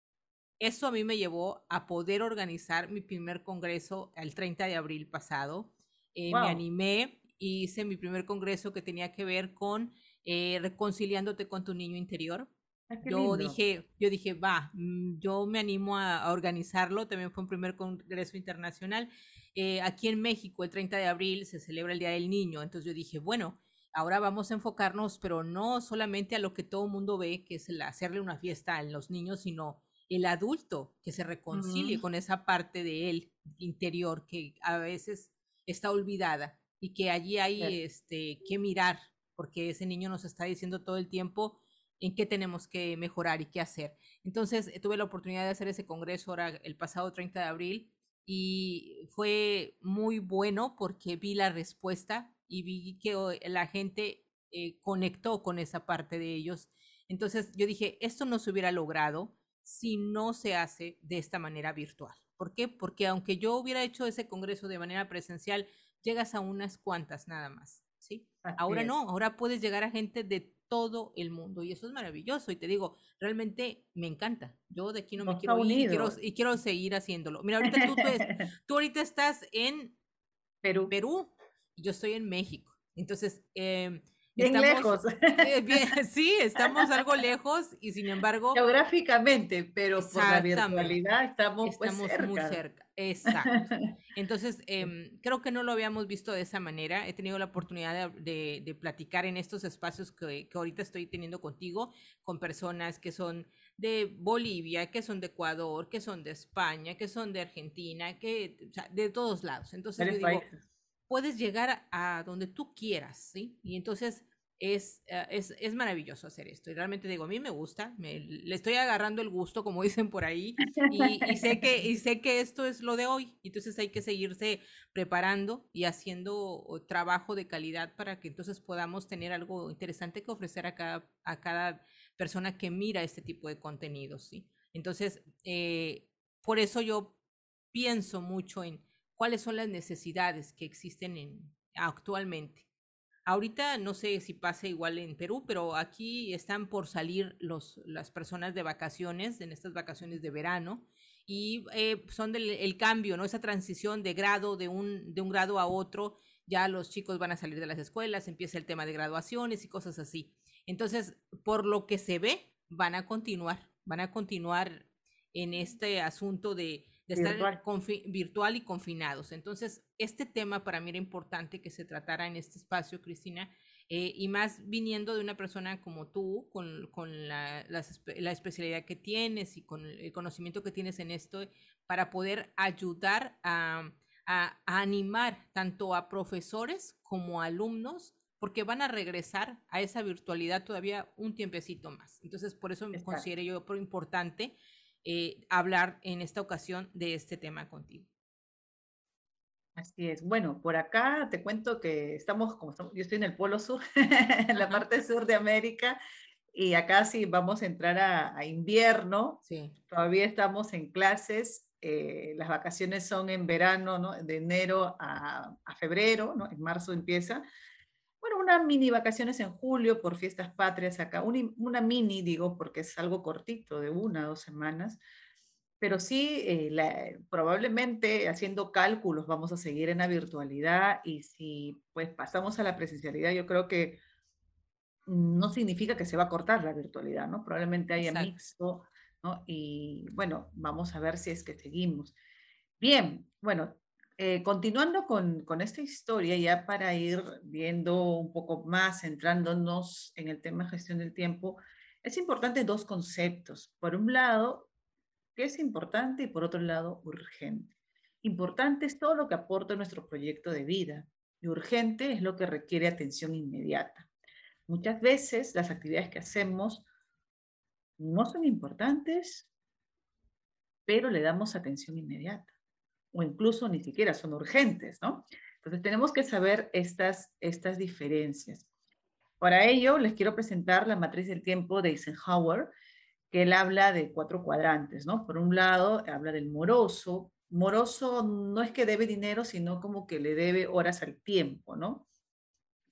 Eso a mí me llevó a poder organizar mi primer congreso el 30 de abril pasado. Eh, me animé y hice mi primer congreso que tenía que ver con eh, reconciliándote con tu niño interior. Ah, yo dije, yo dije, va, mm, yo me animo a, organizarlo. También fue un primer congreso internacional. Eh, aquí en México, el 30 de abril, se celebra el Día del Niño. Entonces yo dije, bueno, Ahora vamos a enfocarnos, pero no solamente a lo que todo el mundo ve, que es el hacerle una fiesta a los niños, sino el adulto que se reconcilie con esa parte de él interior que a veces está olvidada y que allí hay este, que mirar, porque ese niño nos está diciendo todo el tiempo en qué tenemos que mejorar y qué hacer. Entonces, eh, tuve la oportunidad de hacer ese congreso ahora el pasado 30 de abril y fue muy bueno porque vi la respuesta y vi que la gente eh, conectó con esa parte de ellos. Entonces yo dije, esto no se hubiera logrado si no se hace de esta manera virtual. ¿Por qué? Porque aunque yo hubiera hecho ese congreso de manera presencial, llegas a unas cuantas nada más, ¿sí? ahora no, ahora puedes llegar a gente de todo el mundo y eso es maravilloso y te digo, realmente me encanta. Yo de aquí no me quiero ir y quiero, y quiero, seguir haciéndolo. Mira, ahorita tú, tú ahorita estás en Perú. Perú yo estoy en México. Entonces, eh, bien lejos. Eh, sí, estamos algo lejos y sin embargo. Geográficamente, pero por la virtualidad estamos, pues, estamos muy cerca. Exacto. Entonces, em, creo que no lo habíamos visto de esa manera. He tenido la oportunidad de, de, platicar en estos espacios que, que, ahorita estoy teniendo contigo, con personas que son de Bolivia, que son de Ecuador, que son de España, que son de Argentina, que, o sea, de todos lados. Entonces, yo digo, puedes llegar a, donde tú quieras, ¿sí? Y entonces es, eh, es, es, maravilloso hacer esto. Y realmente digo, a mí me gusta, me, le estoy agarrando el gusto, como dicen por ahí, y, sé que, y sé que esto es lo de hoy. Entonces hay que seguirse preparando y haciendo trabajo de calidad para que entonces podamos tener algo interesante que ofrecer a cada, a cada persona que mira este tipo de contenidos, ¿sí? Entonces, eh, por eso yo pienso mucho en cuáles son las necesidades que existen en, actualmente. Ahorita no sé si pasa igual en Perú, pero aquí están por salir los, las personas de vacaciones, en estas vacaciones de verano, y eh, son del el cambio, ¿no? Esa transición de grado, de un, de un grado a otro, ya los chicos van a salir de las escuelas, empieza el tema de graduaciones y cosas así. Entonces, por lo que se ve, van a continuar, van a continuar en este asunto de, estar virtual. y confinados. Entonces, este tema para mí era importante que se tratara en este espacio, Cristina, eh, y más viniendo de una persona como tú, con, con la, la, especialidad que tienes y con el conocimiento que tienes en esto, para poder ayudar a, a, animar tanto a profesores como a alumnos porque van a regresar a esa virtualidad todavía un tiempecito más. Entonces, por eso me considero yo importante eh, hablar en esta ocasión de este tema contigo. Así es. Bueno, por acá te cuento que estamos, como yo estoy en el Polo Sur, en la parte sur de América, y acá sí vamos a entrar a, invierno. Sí. Todavía estamos en clases. Eh, las vacaciones son en verano, ¿no? De enero a, a febrero, ¿no? En marzo empieza bueno, unas mini vacaciones en julio por fiestas patrias acá, una, mini, digo, porque es algo cortito, de una dos semanas, pero sí, eh, probablemente haciendo cálculos vamos a seguir en la virtualidad y si pues pasamos a la presencialidad, yo creo que no significa que se va a cortar la virtualidad, ¿no? Probablemente haya mixto, ¿no? Y bueno, vamos a ver si es que seguimos. Bien, bueno, eh, continuando con, con, esta historia, ya para ir viendo un poco más, centrándonos en el tema gestión del tiempo, es importante dos conceptos. Por un lado, ¿qué es importante? Y por otro lado, urgente. Importante es todo lo que aporta nuestro proyecto de vida y urgente es lo que requiere atención inmediata. Muchas veces las actividades que hacemos no son importantes, pero le damos atención inmediata o incluso ni siquiera son urgentes, ¿no? Entonces tenemos que saber estas, estas diferencias. Para ello, les quiero presentar la matriz del tiempo de Eisenhower, que él habla de cuatro cuadrantes, ¿no? Por un lado, habla del moroso. Moroso no es que debe dinero, sino como que le debe horas al tiempo, ¿no?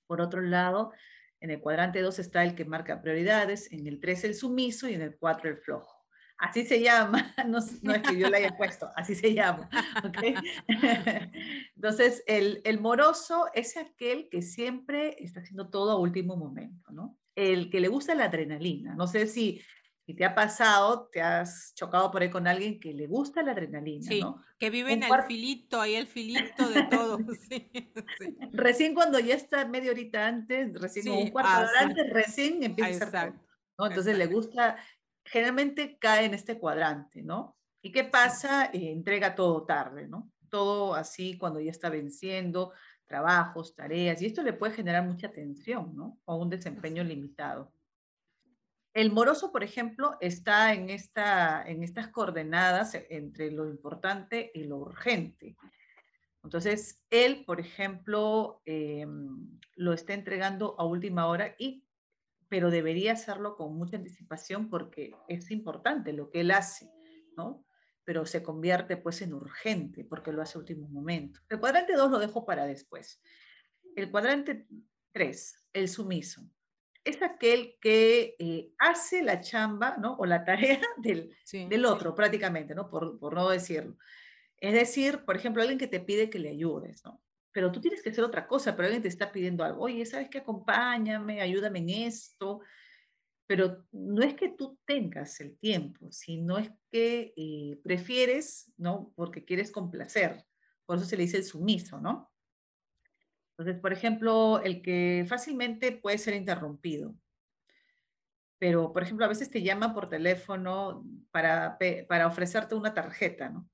Por otro lado, en el cuadrante 2 está el que marca prioridades, en el 3 el sumiso y en el 4 el flojo. Así se llama, no, es que yo la haya puesto, así se llama. Entonces, el, el, moroso es aquel que siempre está haciendo todo a último momento, ¿no? El que le gusta la adrenalina. No sé si, si te ha pasado, te has chocado por ahí con alguien que le gusta la adrenalina, sí, que vive en el filito, ahí el filito de todo. Recién cuando ya está media horita antes, recién un cuarto de hora antes, recién empieza a todo. Entonces le gusta generalmente cae en este cuadrante, ¿no? ¿Y qué pasa? Eh, entrega todo tarde, ¿no? Todo así cuando ya está venciendo, trabajos, tareas, y esto le puede generar mucha tensión, ¿no? O un desempeño limitado. El moroso, por ejemplo, está en, esta, en estas coordenadas entre lo importante y lo urgente. Entonces, él, por ejemplo, em, lo está entregando a última hora y pero debería hacerlo con mucha anticipación porque es importante lo que él hace, ¿no? Pero se convierte pues en urgente porque lo hace a último momento. El cuadrante 2 lo dejo para después. El cuadrante 3, el sumiso, es aquel que eh, hace la chamba, ¿no? O la tarea del, del otro prácticamente, ¿no? Por, por no decirlo. Es decir, por ejemplo, alguien que te pide que le ayudes, ¿no? Pero tú tienes que hacer otra cosa, pero alguien te está pidiendo algo, oye, ¿sabes qué? Acompáñame, ayúdame en esto, pero no es que tú tengas el tiempo, sino es que eh, prefieres, ¿no? Porque quieres complacer, por eso se le dice el sumiso, ¿no? Entonces, por ejemplo, el que fácilmente puede ser interrumpido, pero, por ejemplo, a veces te llama por teléfono para, para ofrecerte una tarjeta, ¿no?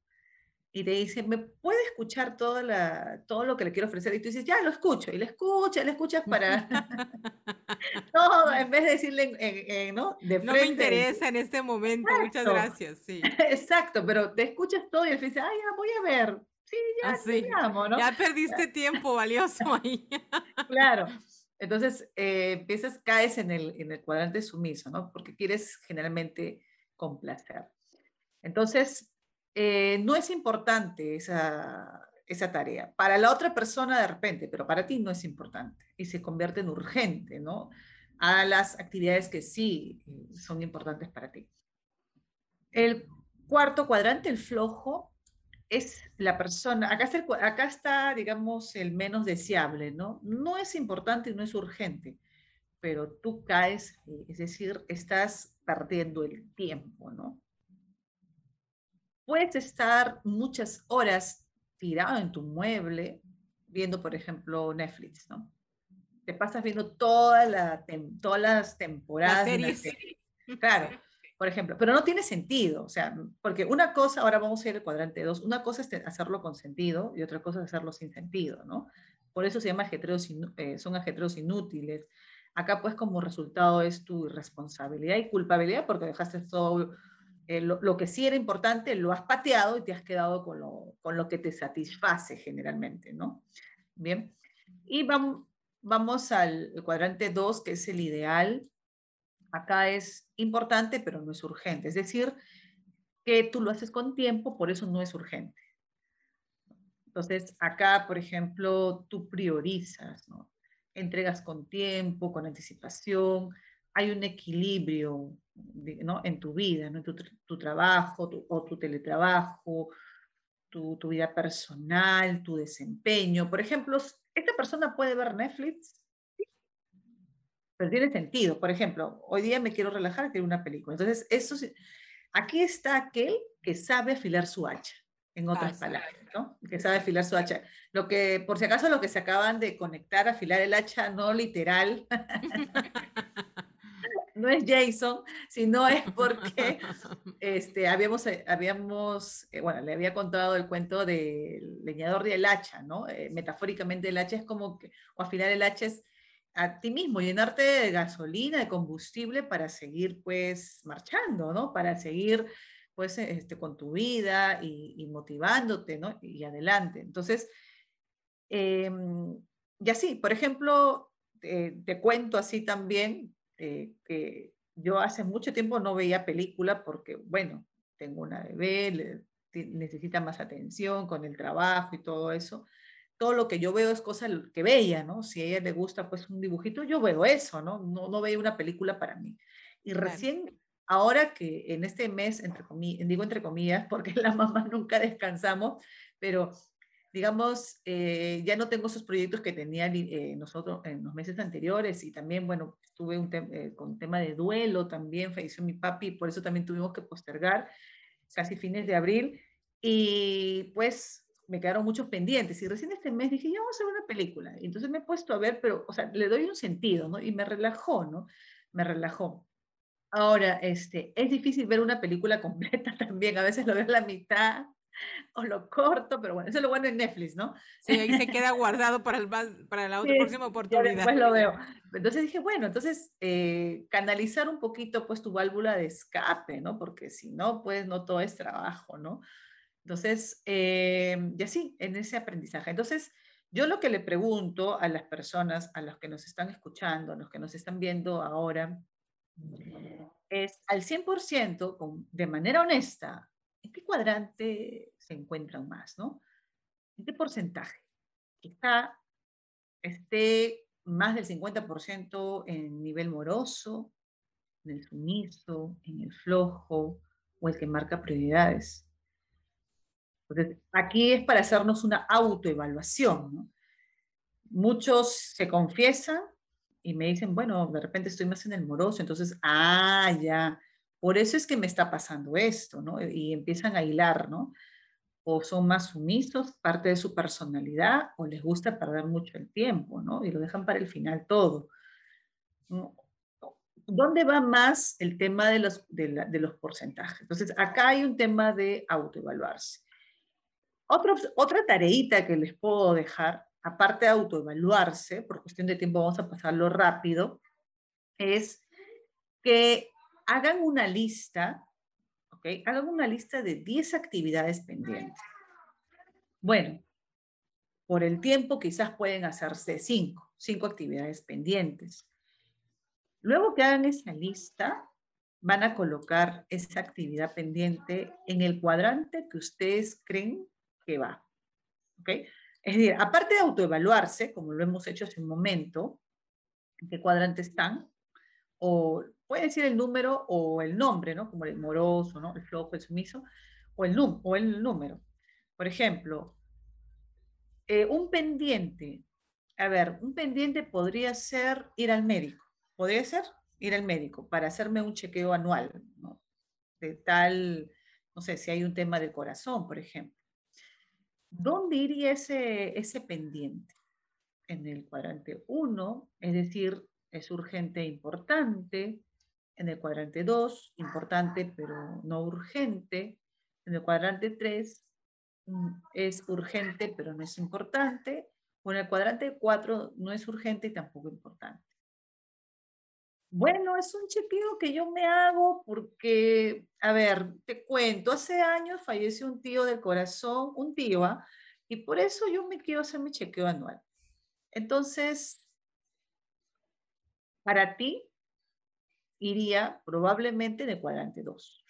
Y te dice, ¿me puede escuchar todo, la, todo lo que le quiero ofrecer? Y tú dices, ya lo escucho, y le escuchas, le escuchas para todo, en vez de decirle, ¿no? De no me interesa en este momento, muchas gracias, sí. Exacto, pero te escuchas todo y él dice, ay, ya voy a ver. Sí, ya, ah, sí. ¿no? Ya perdiste tiempo valioso ahí. claro. Entonces, eh, empiezas, caes en el, en el cuadrante sumiso, ¿no? Porque quieres generalmente complacer. Entonces, eh, no es importante esa, tarea. Para la otra persona de repente, pero para ti no es importante y se convierte en urgente, ¿no? A las actividades que sí eh, son importantes para ti. El cuarto cuadrante, el flojo, es la persona, acá está, acá está, digamos, el menos deseable, ¿no? No es importante y no es urgente, pero tú caes, eh, es decir, estás perdiendo el tiempo, ¿no? Puedes estar muchas horas tirado en tu mueble viendo, por ejemplo, Netflix, ¿no? Te pasas viendo toda la todas las temporadas. Las series. Claro, por ejemplo, pero no tiene sentido, o sea, porque una cosa, ahora vamos a ir al cuadrante 2, una cosa es hacerlo con sentido y otra cosa es hacerlo sin sentido, ¿no? Por eso se llama ajetreos, eh, son ajetreos inútiles. Acá pues como resultado es tu irresponsabilidad y culpabilidad porque dejaste todo eh, lo, que sí era importante lo has pateado y te has quedado con lo, con lo que te satisface generalmente, ¿no? Bien, y vamos, vamos al cuadrante 2, que es el ideal. Acá es importante, pero no es urgente. Es decir, que tú lo haces con tiempo, por eso no es urgente. Entonces, acá, por ejemplo, tú priorizas. Entregas con tiempo, con anticipación, hay un equilibrio ¿no? en tu vida, ¿no? tu, tu trabajo o tu teletrabajo, tu, tu, vida personal, tu desempeño. Por ejemplo, esta persona puede ver Netflix, pero tiene sentido. Por ejemplo, hoy día me quiero relajar, quiero una película. Entonces, eso, aquí está aquel que sabe afilar su hacha, en otras palabras, ¿no? Que sabe afilar su hacha. Lo que, por si acaso, lo que se acaban de conectar, afilar el hacha, no literal. no es Jason, sino es porque este, habíamos, eh, habíamos eh, bueno, le había contado el cuento del leñador del hacha, ¿no? Eh, metafóricamente el hacha es como que, o afilar el hacha es a ti mismo, llenarte de gasolina, de combustible para seguir pues marchando, ¿no? Para seguir pues este, con tu vida y, motivándote, ¿no? Y adelante. Entonces, em, y así, por ejemplo, te cuento así también, eh, que yo hace mucho tiempo no veía película porque, bueno, tengo una bebé, necesita más atención con el trabajo y todo eso. Todo lo que yo veo es cosa que veía, ¿no? Si a ella le gusta pues un dibujito, yo veo eso, ¿no? No, no veo una película para mí. Y recién, ahora que en este mes, entre comillas, digo entre comillas, porque la mamá nunca descansamos, pero digamos, eh, ya no tengo esos proyectos que tenía eh, nosotros en los meses anteriores y también, bueno, tuve un eh, con tema de duelo también, falleció mi papi, por eso también tuvimos que postergar casi fines de abril y pues me quedaron muchos pendientes y recién este mes dije, ya vamos a ver una película. Y entonces me he puesto a ver, pero, o sea, le doy un sentido, ¿no? Y me relajó, ¿no? Me relajó. Ahora, este, es difícil ver una película completa también, a veces lo veo a la mitad o lo corto, pero bueno, eso es lo bueno en Netflix, ¿no? Sí, ahí se queda guardado para, el, para la otra próxima oportunidad. Después lo veo. Entonces dije, bueno, entonces eh, canalizar un poquito pues tu válvula de escape, ¿no? Porque si no, pues no todo es trabajo, ¿no? Entonces, eh, y así, en ese aprendizaje. Entonces, yo lo que le pregunto a las personas, a los que nos están escuchando, a los que nos están viendo ahora, es al 100%, de manera honesta, ¿en qué cuadrante se encuentran más, no? ¿En qué porcentaje? Está, esté más del 50% en nivel moroso, en el sumiso, en el flojo o el que marca prioridades. Aquí es para hacernos una autoevaluación. Muchos se confiesan y me dicen, bueno, de repente estoy más en el moroso, entonces, ah, ya, por eso es que me está pasando esto, ¿no? Y empiezan a hilar, ¿no? O son más sumisos, parte de su personalidad, o les gusta perder mucho el tiempo, ¿no? Y lo dejan para el final todo. ¿Dónde va más el tema de los, de, los porcentajes? Entonces, acá hay un tema de autoevaluarse. Otra, otra tareita que les puedo dejar, aparte de autoevaluarse, por cuestión de tiempo vamos a pasarlo rápido, es que hagan una lista, ¿ok? Hagan una lista de 10 actividades pendientes. Bueno, por el tiempo quizás pueden hacerse 5, 5 actividades pendientes. Luego que hagan esa lista, van a colocar esa actividad pendiente en el cuadrante que ustedes creen que va. ¿ok? Es decir, aparte de autoevaluarse, como lo hemos hecho hace un momento, en qué cuadrante están, o puede decir el número o el nombre, ¿no? Como el moroso, ¿no? El flojo, el sumiso, o el, o el número. Por ejemplo, eh, un pendiente. A ver, un pendiente podría ser ir al médico. Podría ser ir al médico para hacerme un chequeo anual, ¿no? De tal, no sé, si hay un tema del corazón, por ejemplo. ¿Dónde iría ese, ese pendiente? En el cuadrante 1, es decir, es urgente e importante. En el cuadrante 2, importante pero no urgente. En el cuadrante 3, mm, es urgente pero no es importante. O en el cuadrante 4, no es urgente y tampoco importante. Bueno, es un chequeo que yo me hago porque, a ver, te cuento, hace años falleció un tío del corazón, un tío, ¿ah? y por eso yo me quiero hacer mi chequeo anual. Entonces, para ti, iría probablemente de cuadrante 2,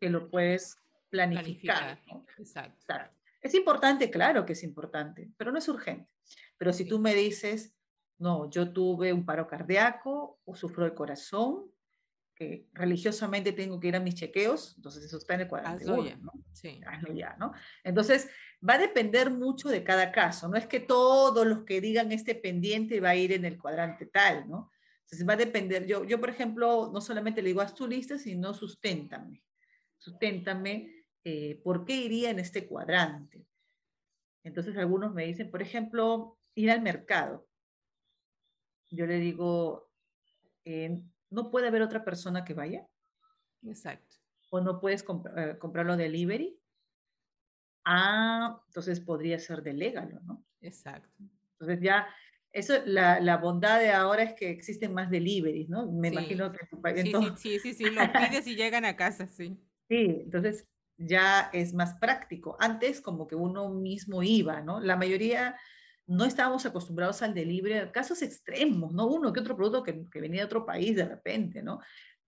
que lo puedes planificar. Exacto. Es importante, claro que es importante, pero no es urgente. Pero si tú me dices, no, yo tuve un paro cardíaco o sufro el corazón, que religiosamente tengo que ir a mis chequeos, entonces eso está en el cuadrante ¿no? Sí. ya, ¿no? Entonces, va a depender mucho de cada caso, no es que todos los que digan este pendiente va a ir en el cuadrante tal, ¿no? Entonces va a depender, yo, yo por ejemplo, no solamente le digo haz tu lista, sino susténtame, susténtame, eh, ¿por qué iría en este cuadrante? Entonces algunos me dicen, por ejemplo, ir al mercado yo le digo, eh, ¿no puede haber otra persona que vaya? Exacto. ¿O no puedes eh, comprarlo delivery? Ah, entonces podría ser delégalo, ¿no? Exacto. Entonces ya, eso, la, la, bondad de ahora es que existen más deliveries, ¿no? Me imagino que... Sí, sí, sí, sí, lo pides y llegan a casa, sí. Sí, entonces ya es más práctico. Antes como que uno mismo iba, ¿no? La mayoría no estábamos acostumbrados al delivery, casos extremos, ¿no? Uno que otro producto que, venía de otro país de repente, ¿no?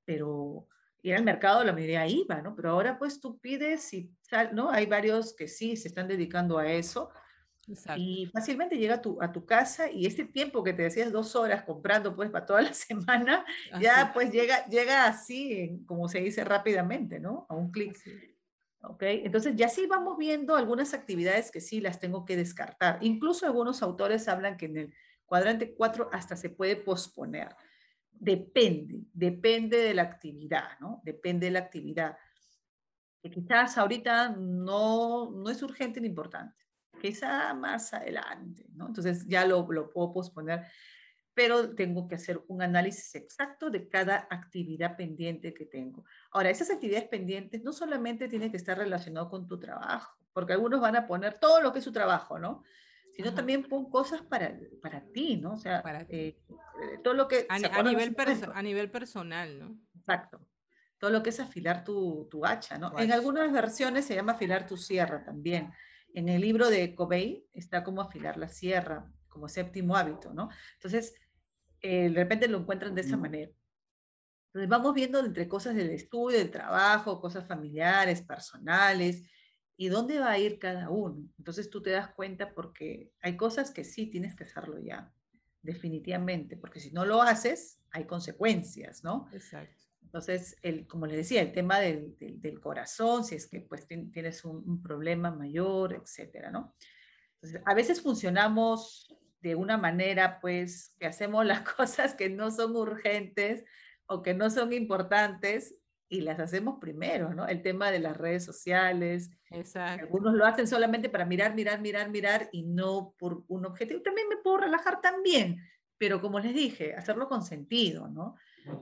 Pero ir al mercado la mayoría iba, ¿no? Pero ahora pues tú pides y, ¿no? Hay varios que sí se están dedicando a eso. Y fácilmente llega a tu, a tu casa y este tiempo que te decías dos horas comprando pues para toda la semana, ya pues llega, llega así, como se dice rápidamente, ¿no? A un clic. ¿ok? Entonces ya sí vamos viendo algunas actividades que sí las tengo que descartar. Incluso algunos autores hablan que en el cuadrante 4 hasta se puede posponer. Depende, depende de la actividad, ¿no? Depende de la actividad. Que quizás ahorita no, no es urgente ni importante. Quizá más adelante, ¿no? Entonces ya lo, lo puedo posponer pero tengo que hacer un análisis exacto de cada actividad pendiente que tengo. Ahora, esas actividades pendientes no solamente tienen que estar relacionadas con tu trabajo, porque algunos van a poner todo lo que es su trabajo, ¿no? Sino también pon cosas para, para ti, ¿no? O sea, eh, eh, todo lo que... A, nivel a nivel personal, ¿no? Exacto. Todo lo que es afilar tu, tu hacha, ¿no? En algunas versiones se llama afilar tu sierra también. En el libro de Covey está como afilar la sierra, como séptimo hábito, ¿no? Entonces, eh, de repente lo encuentran de esa manera. Entonces vamos viendo entre cosas del estudio, del trabajo, cosas familiares, personales, y dónde va a ir cada uno. Entonces tú te das cuenta porque hay cosas que sí tienes que hacerlo ya, definitivamente, porque si no lo haces, hay consecuencias, ¿no? Exacto. Entonces, el, como les decía, el tema del, del, corazón, si es que pues tienes un, un, problema mayor, etcétera, ¿no? Entonces, a veces funcionamos de una manera, pues, que hacemos las cosas que no son urgentes o que no son importantes y las hacemos primero, ¿no? El tema de las redes sociales. Exacto. Algunos lo hacen solamente para mirar, mirar, mirar, mirar y no por un objetivo. También me puedo relajar también, pero como les dije, hacerlo con sentido, ¿no?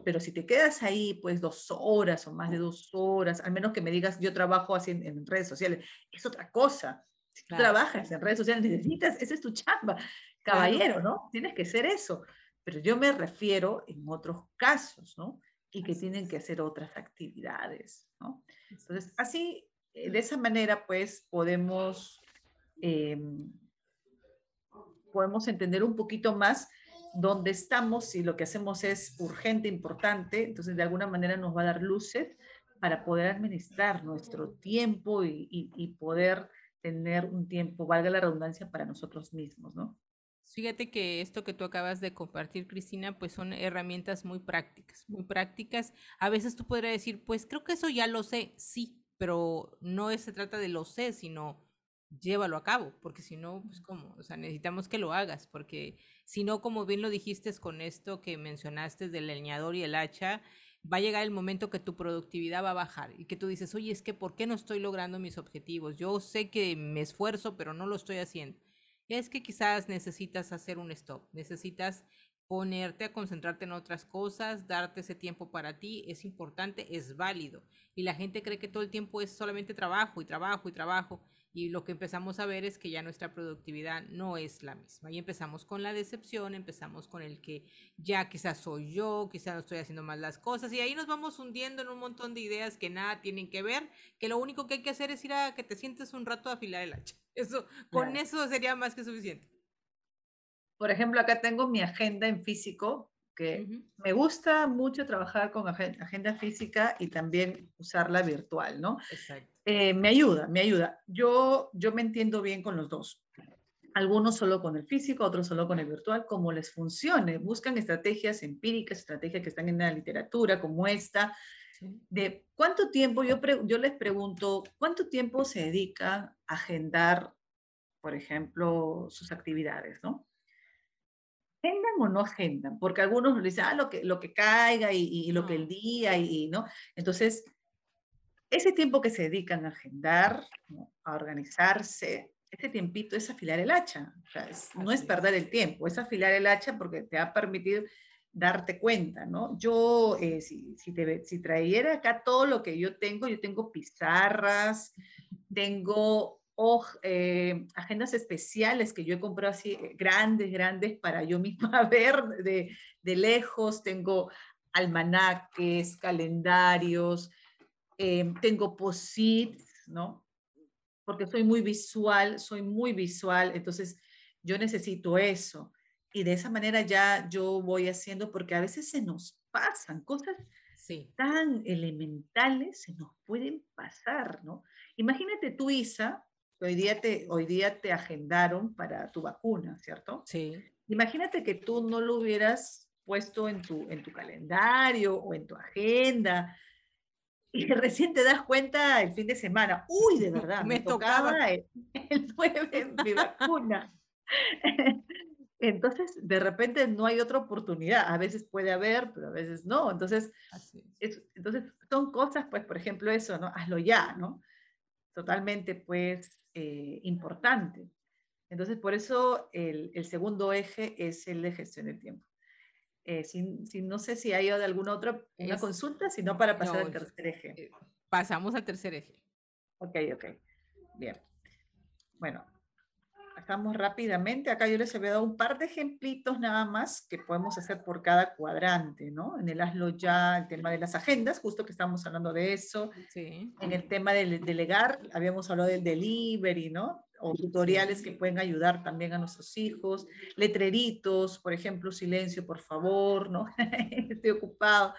Pero si te quedas ahí, pues, dos horas o más de dos horas, al menos que me digas, yo trabajo así en, redes sociales, es otra cosa. Si tú trabajas en redes sociales, necesitas, esa es tu chamba caballero, ¿no? Tienes que ser eso. Pero yo me refiero en otros casos, ¿no? Y que tienen que hacer otras actividades, ¿no? Entonces, así, eh, de esa manera, pues, podemos, em, podemos entender un poquito más dónde estamos, si lo que hacemos es urgente, importante, entonces de alguna manera nos va a dar luces para poder administrar nuestro tiempo y, y poder tener un tiempo, valga la redundancia, para nosotros mismos, ¿no? Fíjate que esto que tú acabas de compartir, Cristina, pues son herramientas muy prácticas, muy prácticas. A veces tú podrías decir, pues creo que eso ya lo sé, sí, pero no se trata de lo sé, sino llévalo a cabo, porque si no, pues cómo, o sea, necesitamos que lo hagas, porque si no, como bien lo dijiste con esto que mencionaste del leñador y el hacha, va a llegar el momento que tu productividad va a bajar y que tú dices, oye, es que ¿por qué no estoy logrando mis objetivos? Yo sé que me esfuerzo, pero no lo estoy haciendo. Es que quizás necesitas hacer un stop, necesitas ponerte a concentrarte en otras cosas, darte ese tiempo para ti, es importante, es válido. Y la gente cree que todo el tiempo es solamente trabajo y trabajo y trabajo y lo que empezamos a ver es que ya nuestra productividad no es la misma. Y empezamos con la decepción, empezamos con el que ya quizás soy yo, quizás no estoy haciendo mal las cosas, y ahí nos vamos hundiendo en un montón de ideas que nada tienen que ver, que lo único que hay que hacer es ir a que te sientes un rato a afilar el hacha. Eso, con eso sería más que suficiente. Por ejemplo, acá tengo mi agenda en físico, que me gusta mucho trabajar con agenda física y también usarla virtual, ¿no? Exacto. Eh, me ayuda, me ayuda. Yo, yo me entiendo bien con los dos. Algunos solo con el físico, otros solo con el virtual, como les funcione. Buscan estrategias empíricas, estrategias que están en la literatura, como esta, de cuánto tiempo, yo, yo les pregunto, ¿cuánto tiempo se dedica a agendar, por ejemplo, sus actividades, ¿no? ¿Agendan o no agendan? Porque algunos dicen, ah, lo que, lo que caiga y, lo que el día, y, ¿no? Entonces, ese tiempo que se dedican a agendar, a organizarse, ese tiempito es afilar el hacha. no es perder el tiempo, es afilar el hacha porque te va a permitir darte cuenta, ¿no? Yo, eh, si, si, te, si trayera acá todo lo que yo tengo, yo tengo pizarras, tengo eh, agendas especiales que yo he comprado así eh, grandes, grandes para yo misma ver de, de lejos, tengo almanaques, calendarios, Em, tengo posits, ¿no? Porque soy muy visual, soy muy visual, entonces yo necesito eso. Y de esa manera ya yo voy haciendo, porque a veces se nos pasan cosas tan elementales, se nos pueden pasar, ¿no? Imagínate tú, Isa, hoy día te, hoy día te agendaron para tu vacuna, ¿cierto? Sí. Imagínate que tú no lo hubieras puesto en tu, en tu calendario o en tu agenda, y recién te das cuenta el fin de semana, uy, de verdad, me, tocaba, El, 9 mi vacuna. Entonces, de repente no hay otra oportunidad. A veces puede haber, pero a veces no. Entonces, entonces son cosas, pues, por ejemplo, eso, ¿no? Hazlo ya, ¿no? Totalmente, pues, eh, importante. Entonces, por eso el, el segundo eje es el de gestión de tiempo. Eh, no sé si hay alguna otra una consulta, sino para pasar al tercer eje. Eh, pasamos al tercer eje. Ok, ok. Bien. Bueno, pasamos rápidamente. Acá yo les había dado un par de ejemplitos nada más que podemos hacer por cada cuadrante, ¿no? En el hazlo ya, el tema de las agendas, justo que estamos hablando de eso. Sí. En el tema del delegar, habíamos hablado del delivery, ¿no? o tutoriales que pueden ayudar también a nuestros hijos, letreritos, por ejemplo, silencio, por favor, ¿no? Estoy ocupado.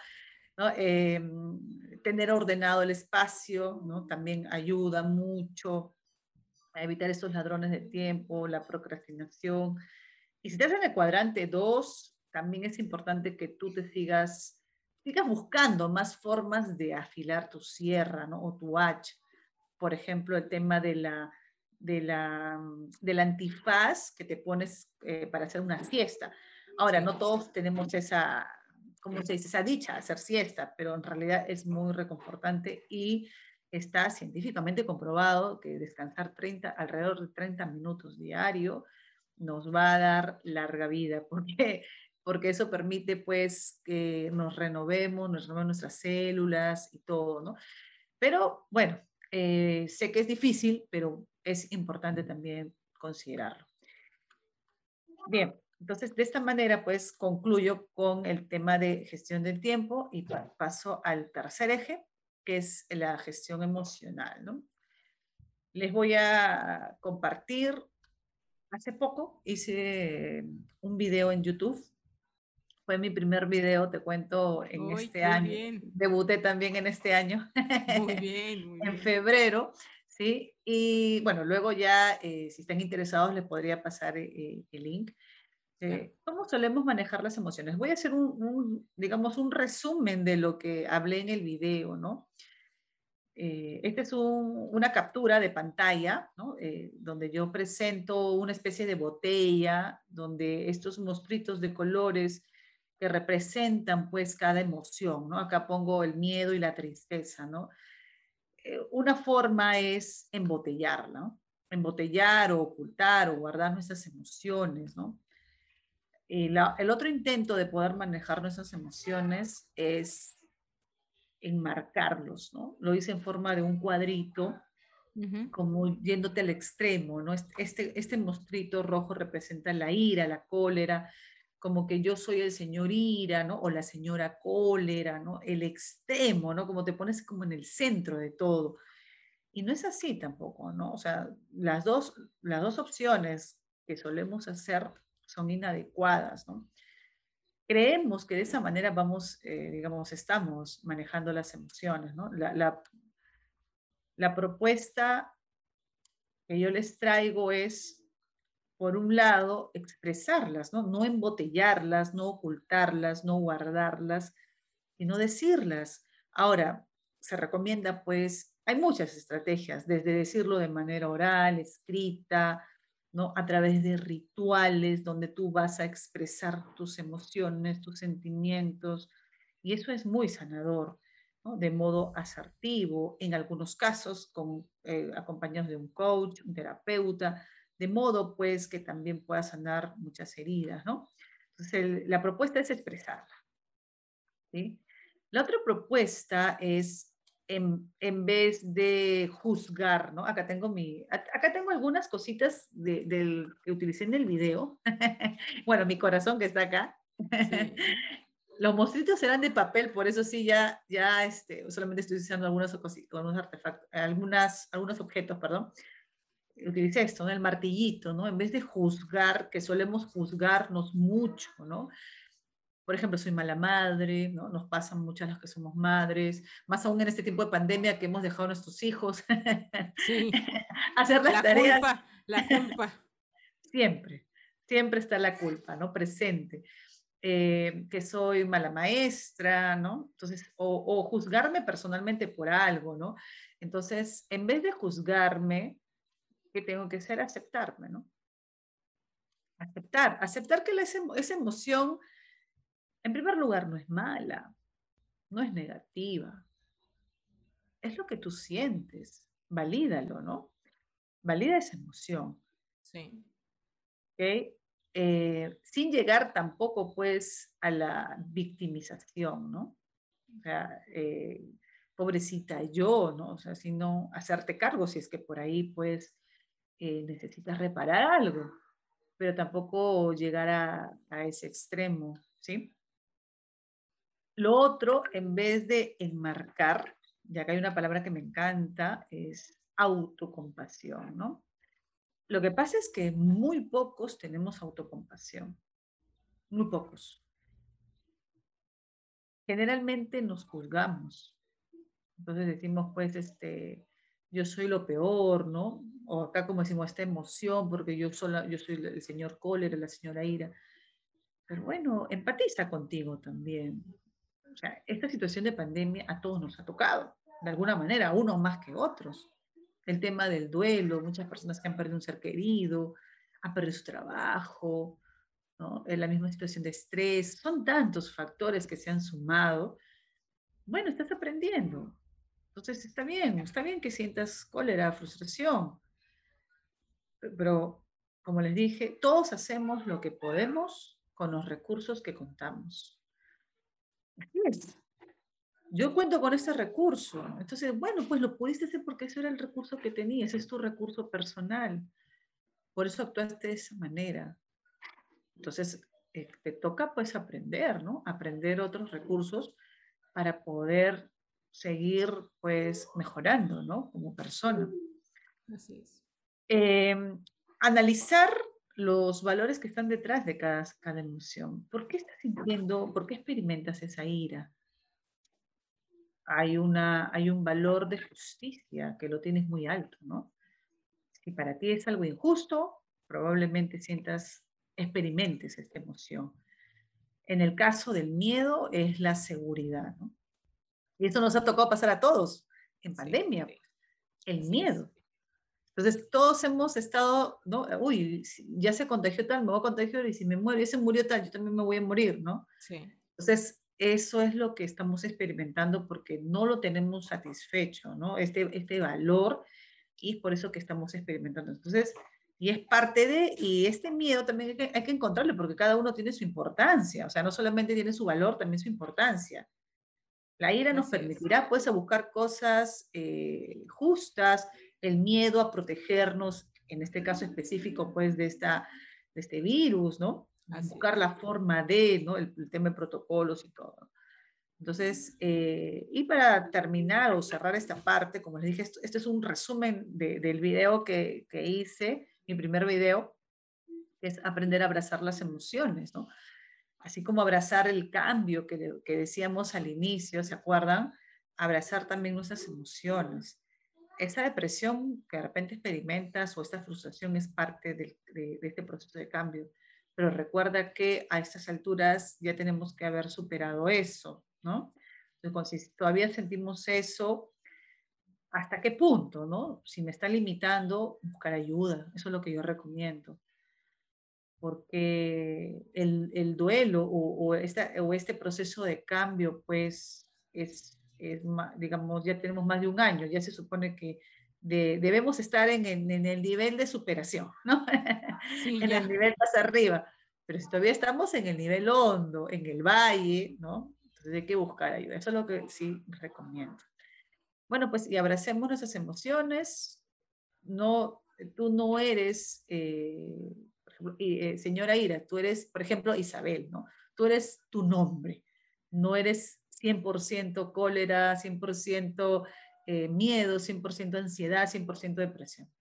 ¿no? Em, tener ordenado el espacio, ¿no? También ayuda mucho a evitar estos ladrones de tiempo, la procrastinación. Y si te en el cuadrante 2, también es importante que tú te sigas, sigas buscando más formas de afilar tu sierra, ¿no? O tu hacha. Por ejemplo, el tema de la de la, del antifaz que te pones eh, para hacer una siesta. Ahora, no todos tenemos esa, ¿cómo se dice? Esa dicha, hacer siesta, pero en realidad es muy reconfortante y está científicamente comprobado que descansar 30, alrededor de 30 minutos diario nos va a dar larga vida, porque, porque eso permite pues que nos renovemos, nos renovemos nuestras células y todo, ¿no? Pero bueno, eh, sé que es difícil, pero es importante también considerarlo. Bien, entonces de esta manera pues concluyo con el tema de gestión del tiempo y paso al tercer eje, que es la gestión emocional. ¿no? Les voy a compartir, hace poco hice un video en YouTube fue mi primer video, te cuento, en este año. Debuté también en este año. Muy bien. en febrero, ¿sí? Y bueno, luego ya, eh, si están interesados, les podría pasar el link. ¿Cómo solemos manejar las emociones? Voy a hacer un, digamos, un resumen de lo que hablé en el video, ¿no? Eh, esta es una captura de pantalla, ¿no? Eh, donde yo presento una especie de botella, donde estos monstruitos de colores que representan pues cada emoción, ¿no? Acá pongo el miedo y la tristeza, ¿no? Eh, una forma es embotellarla. Embotellar o ocultar o guardar nuestras emociones, ¿no? El otro intento de poder manejar nuestras emociones es enmarcarlos, ¿no? Lo hice en forma de un cuadrito, como yéndote al extremo, ¿no? Este, este mostrito rojo representa la ira, la cólera, como que yo soy el señor ira, ¿no? O la señora cólera, ¿no? El extremo, ¿no? Como te pones como en el centro de todo. Y no es así tampoco, ¿no? O sea, las dos, las dos opciones que solemos hacer son inadecuadas, ¿no? Creemos que de esa manera vamos, eh, digamos, estamos manejando las emociones, ¿no? La, la, la propuesta que yo les traigo es, por un lado, expresarlas, ¿no? No embotellarlas, no ocultarlas, no guardarlas, sino decirlas. Ahora, se recomienda, pues, hay muchas estrategias, desde decirlo de manera oral, escrita, a través de rituales donde tú vas a expresar tus emociones, tus sentimientos, y eso es muy sanador, De modo asertivo, en algunos casos eh, acompañados de un coach, un terapeuta, de modo pues que también pueda sanar muchas heridas, ¿no? Entonces la propuesta es expresarla. La otra propuesta es en, vez de juzgar, ¿no? Acá tengo, mi, acá tengo algunas cositas del, que utilicé en el video. bueno, mi corazón que está acá. Los monstruitos eran de papel, por eso sí, ya, ya este, solamente estoy usando algunos, algunos artefactos, algunas, algunos objetos, perdón. Utilicé esto, ¿no? el martillito, ¿no? En vez de juzgar, que solemos juzgarnos mucho, ¿no? Por ejemplo, soy mala madre, ¿no? Nos pasan muchas las que somos madres, más aún en este tiempo de pandemia que hemos dejado a nuestros hijos sí. hacer las la tareas. Culpa, la culpa. siempre, siempre está la culpa, ¿no? Presente. Eh, que soy mala maestra, ¿no? Entonces, o, o, juzgarme personalmente por algo, ¿no? Entonces, en vez de juzgarme, ¿qué tengo que hacer? Aceptarme, ¿no? Aceptar, aceptar que esa emoción en primer lugar, no es mala, no es negativa. Es lo que tú sientes. Valídalo, ¿no? Valida esa emoción. Sí. Eh, sin llegar tampoco, pues, a la victimización, ¿no? O sea, eh, pobrecita yo, ¿no? O sea, sino hacerte cargo si es que por ahí, pues, eh, necesitas reparar algo, pero tampoco llegar a, a ese extremo, ¿sí? Lo otro, en vez de enmarcar, ya que hay una palabra que me encanta, es autocompasión, ¿no? Lo que pasa es que muy pocos tenemos autocompasión, muy pocos. Generalmente nos juzgamos. Entonces decimos, pues, este, yo soy lo peor, ¿no? O acá como decimos, esta emoción, porque yo, sola, yo soy el señor cólera, la señora ira. Pero bueno, empatiza contigo también. O sea, esta situación de pandemia a todos nos ha tocado, de alguna manera, unos más que otros. El tema del duelo, muchas personas que han perdido un ser querido, han perdido su trabajo, ¿no? en la misma situación de estrés, son tantos factores que se han sumado. Bueno, estás aprendiendo. Entonces está bien, está bien que sientas cólera, frustración. Pero, como les dije, todos hacemos lo que podemos con los recursos que contamos. Así es. Yo cuento con ese recurso. Entonces, bueno, pues lo pudiste hacer porque ese era el recurso que tenías, es tu recurso personal. Por eso actuaste de esa manera. Entonces, eh, te toca pues aprender, ¿no? Aprender otros recursos para poder seguir pues mejorando, ¿no? Como persona. Así es. Em, analizar los valores que están detrás de cada, cada emoción. ¿Por qué estás sintiendo, por qué experimentas esa ira? Hay, una, hay un valor de justicia que lo tienes muy alto, ¿no? Si para ti es algo injusto, probablemente sientas, experimentes esta emoción. En el caso del miedo es la seguridad, ¿no? Y eso nos ha tocado pasar a todos en pandemia, pues, el miedo. Entonces, todos hemos estado, ¿no? Uy, ya se contagió tal, me voy a contagiar y si me muero, y se murió tal, yo también me voy a morir, ¿no? Sí. Entonces, eso es lo que estamos experimentando porque no lo tenemos satisfecho, ¿no? Este, este valor y es por eso que estamos experimentando. Entonces, y es parte de, y este miedo también hay que, hay que encontrarlo porque cada uno tiene su importancia, o sea, no solamente tiene su valor, también su importancia. La ira nos permitirá, pues, a buscar cosas eh, justas, el miedo a protegernos, en este caso específico, pues, de, esta, de este virus, ¿no? buscar la forma de, ¿no? El, tema de protocolos y todo. Entonces, eh, y para terminar o cerrar esta parte, como les dije, esto, este es un resumen del video que, que, hice, mi primer video, que es aprender a abrazar las emociones, ¿no? Así como abrazar el cambio que, que decíamos al inicio, ¿se acuerdan? Abrazar también nuestras emociones. Esa depresión que de repente experimentas o esta frustración es parte de, de este proceso de cambio pero recuerda que a estas alturas ya tenemos que haber superado eso, ¿no? Entonces, si todavía sentimos eso, ¿hasta qué punto, no? Si me está limitando, buscar ayuda, eso es lo que yo recomiendo. Porque el, el duelo o, o, esta, o, este proceso de cambio, pues, es, es, digamos, ya tenemos más de un año, ya se supone que debemos estar en, en, el nivel de superación, ¿no? en el nivel más arriba. Pero si todavía estamos en el nivel hondo, en el valle, ¿no? Entonces hay que buscar ayuda. Eso es lo que sí recomiendo. Bueno, pues y abracemos nuestras emociones. No, tú no eres, eh, eh, señora Ira, tú eres, por ejemplo, Isabel, ¿no? Tú eres tu nombre. No eres 100% cólera, 100% eh, miedo, 100% ansiedad, 100% depresión.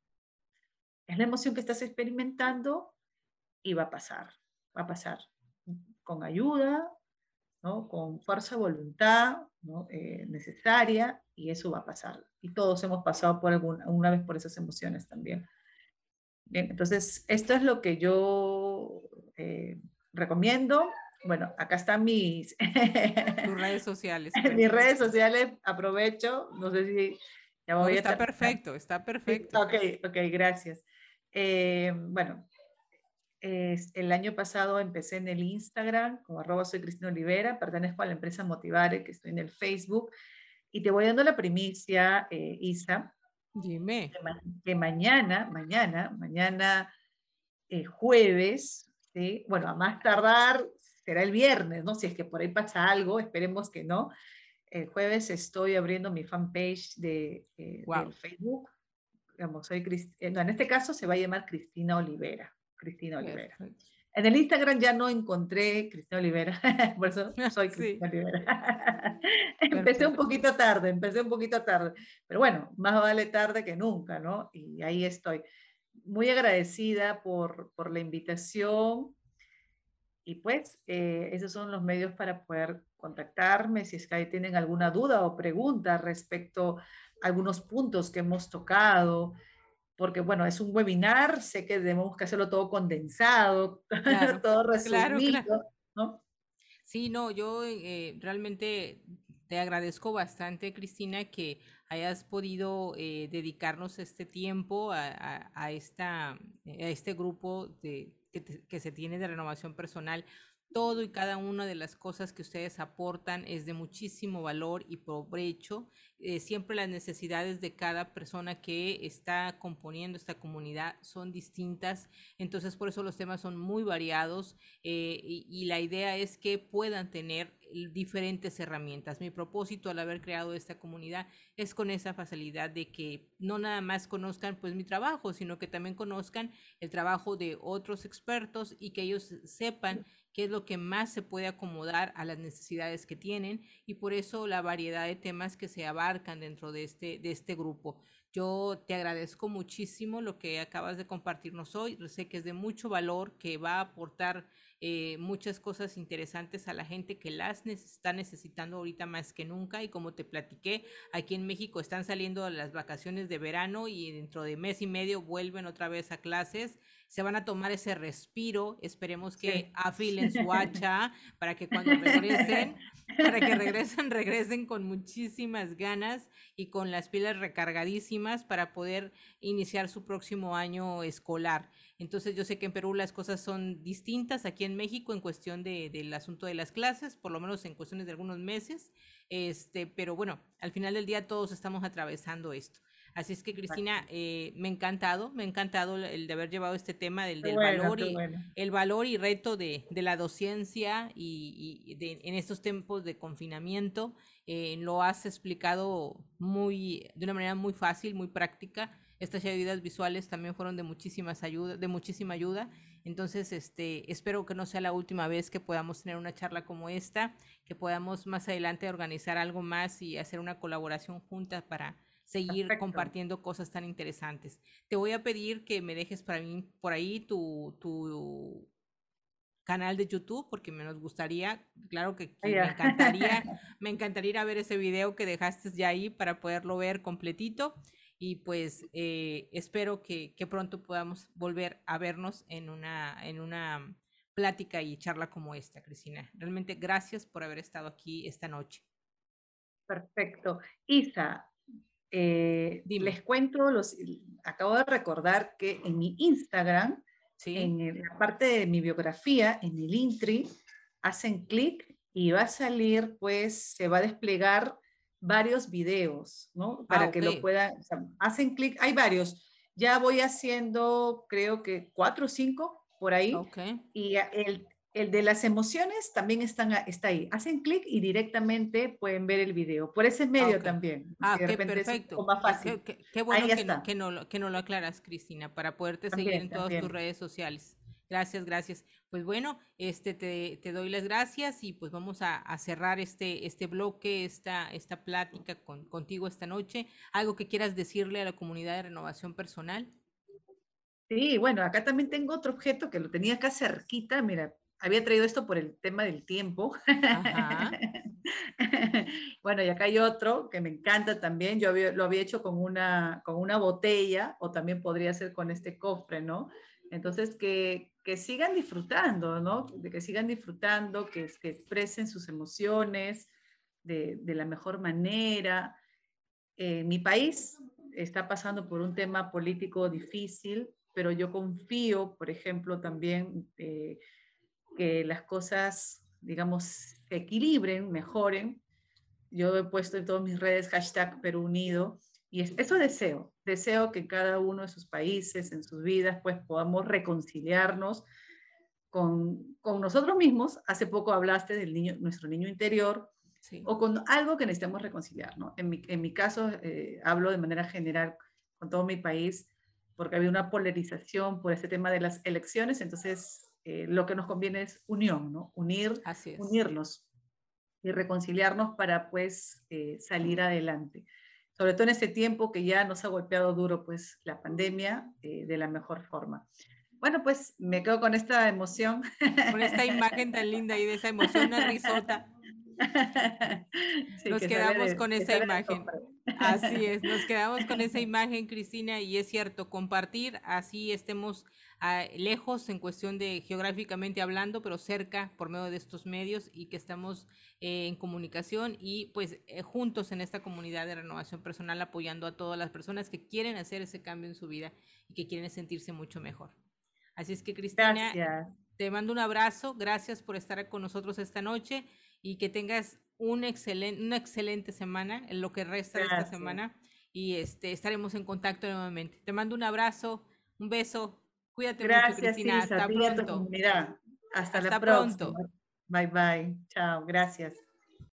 Es la emoción que estás experimentando y va a pasar, va a pasar con ayuda, ¿no? con fuerza voluntad ¿no? Eh, necesaria y eso va a pasar. Y todos hemos pasado por alguna una vez por esas emociones también. Bien, entonces, esto es lo que yo eh, recomiendo bueno, acá están mis redes sociales. mis redes sociales, aprovecho, no sé si ya voy Está perfecto, está perfecto. Ok, ok, gracias. Eh, bueno, el año pasado empecé en el Instagram como arroba soy Cristina Olivera, pertenezco a la empresa Motivare, que estoy en el Facebook, y te voy dando la primicia, eh, Isa. Dime. Que, mañana, mañana, mañana eh, jueves, ¿sí? bueno, a más tardar será el viernes, ¿no? Si es que por ahí pasa algo, esperemos que no. El jueves estoy abriendo mi fanpage de, eh, Facebook. Digamos, soy eh, no, en este caso se va a llamar Cristina Olivera. Cristina Olivera. En el Instagram ya no encontré Cristina Olivera, por eso soy Cristina Olivera. empecé un poquito tarde, empecé un poquito tarde, pero bueno, más vale tarde que nunca, ¿no? Y ahí estoy. Muy agradecida por, por la invitación, y pues eh, esos son los medios para poder contactarme si es que ahí tienen alguna duda o pregunta respecto a algunos puntos que hemos tocado, porque bueno, es un webinar, sé que debemos que hacerlo todo condensado, todo resumido, ¿no? Sí, no, yo eh, realmente te agradezco bastante, Cristina, que hayas podido eh, dedicarnos este tiempo a, a, esta, a este grupo de que, se tiene de renovación personal, todo y cada una de las cosas que ustedes aportan es de muchísimo valor y provecho. Eh, siempre las necesidades de cada persona que está componiendo esta comunidad son distintas, entonces por eso los temas son muy variados eh, y, la idea es que puedan tener diferentes herramientas. Mi propósito al haber creado esta comunidad es con esa facilidad de que no nada más conozcan pues mi trabajo, sino que también conozcan el trabajo de otros expertos y que ellos sepan qué es lo que más se puede acomodar a las necesidades que tienen y por eso la variedad de temas que se abarcan dentro de este, de este grupo. Yo te agradezco muchísimo lo que acabas de compartirnos hoy. Sé que es de mucho valor, que va a aportar eh, muchas cosas interesantes a la gente que las está necesitando ahorita más que nunca. Y como te platiqué, aquí en México están saliendo las vacaciones de verano y dentro de mes y medio vuelven otra vez a clases se van a tomar ese respiro. Esperemos que afilen su hacha para que cuando regresen, para que regresen, regresen con muchísimas ganas y con las pilas recargadísimas para poder iniciar su próximo año escolar. Entonces yo sé que en Perú las cosas son distintas aquí en México en cuestión de, del asunto de las clases, por lo menos en cuestiones de algunos meses. Este, pero bueno, al final del día todos estamos atravesando esto. Así es que, Cristina, eh, me ha encantado, me ha encantado el de haber llevado este tema del, valor y el valor y reto de, la docencia y, en estos tiempos de confinamiento. Eh, lo has explicado muy, de una manera muy fácil, muy práctica. Estas ayudas visuales también fueron de muchísimas ayuda, de muchísima ayuda. Entonces, este, espero que no sea la última vez que podamos tener una charla como esta, que podamos más adelante organizar algo más y hacer una colaboración junta para seguir compartiendo cosas tan interesantes. Te voy a pedir que me dejes para mí, por ahí tu, tu canal de YouTube porque me nos gustaría, claro que, me encantaría, me encantaría ir a ver ese video que dejaste ya ahí para poderlo ver completito y pues eh, espero que, que, pronto podamos volver a vernos en una, en una plática y charla como esta, Cristina. Realmente gracias por haber estado aquí esta noche. Perfecto. Isa, eh, les cuento, los, acabo de recordar que en mi Instagram, en la parte de mi biografía, en el Intri, hacen clic y va a salir, pues se va a desplegar varios videos, ¿no? Para ah, que lo puedan, hacen clic, hay varios. Ya voy haciendo, creo que cuatro o cinco por ahí. Y el, el de las emociones también están, está ahí. Hacen clic y directamente pueden ver el video. Por ese medio también. Ah, qué perfecto. Más fácil. Qué, bueno que, que, no, que no lo aclaras, Cristina, para poderte seguir en todas tus redes sociales. Gracias, gracias. Pues bueno, este te, te doy las gracias y pues vamos a, a, cerrar este, este bloque, esta, esta plática con, contigo esta noche. ¿Algo que quieras decirle a la comunidad de renovación personal? Sí, bueno, acá también tengo otro objeto que lo tenía acá cerquita, mira, había traído esto por el tema del tiempo. bueno, y acá hay otro que me encanta también. Yo lo había hecho con una, con una botella o también podría ser con este cofre, ¿no? Entonces, que, que sigan disfrutando, ¿no? De que sigan disfrutando, que, que expresen sus emociones de, de la mejor manera. Eh, mi país está pasando por un tema político difícil, pero yo confío, por ejemplo, también... Eh, que las cosas, digamos, se equilibren, mejoren. Yo he puesto en todas mis redes hashtag Perú Unido y eso deseo, deseo que cada uno de sus países, en sus vidas, pues podamos reconciliarnos con, con nosotros mismos. Hace poco hablaste del niño, nuestro niño interior, o con algo que necesitemos reconciliar, ¿no? En mi, en mi caso, eh, hablo de manera general con todo mi país, porque había una polarización por ese tema de las elecciones, entonces eh, lo que nos conviene es unión, ¿no? Unir, unirnos y reconciliarnos para pues eh, salir adelante. Sobre todo en este tiempo que ya nos ha golpeado duro pues la pandemia eh, de la mejor forma. Bueno, pues me quedo con esta emoción. Con esta imagen tan linda y de esa emoción, una risota. nos quedamos con esa imagen. Así es, nos quedamos con esa imagen, Cristina, y es cierto, compartir, así estemos lejos en cuestión de geográficamente hablando, pero cerca por medio de estos medios y que estamos eh, en comunicación y pues eh, juntos en esta comunidad de renovación personal apoyando a todas las personas que quieren hacer ese cambio en su vida y que quieren sentirse mucho mejor. Así es que Cristina, te mando un abrazo, gracias por estar con nosotros esta noche y que tengas un excelente, una excelente semana en lo que resta de esta semana y este, estaremos en contacto nuevamente. Te mando un abrazo, un beso, Cuídate Gracias, mucho, Cristina. Hasta pronto. Hasta, la próxima. Bye bye. Chao. Gracias.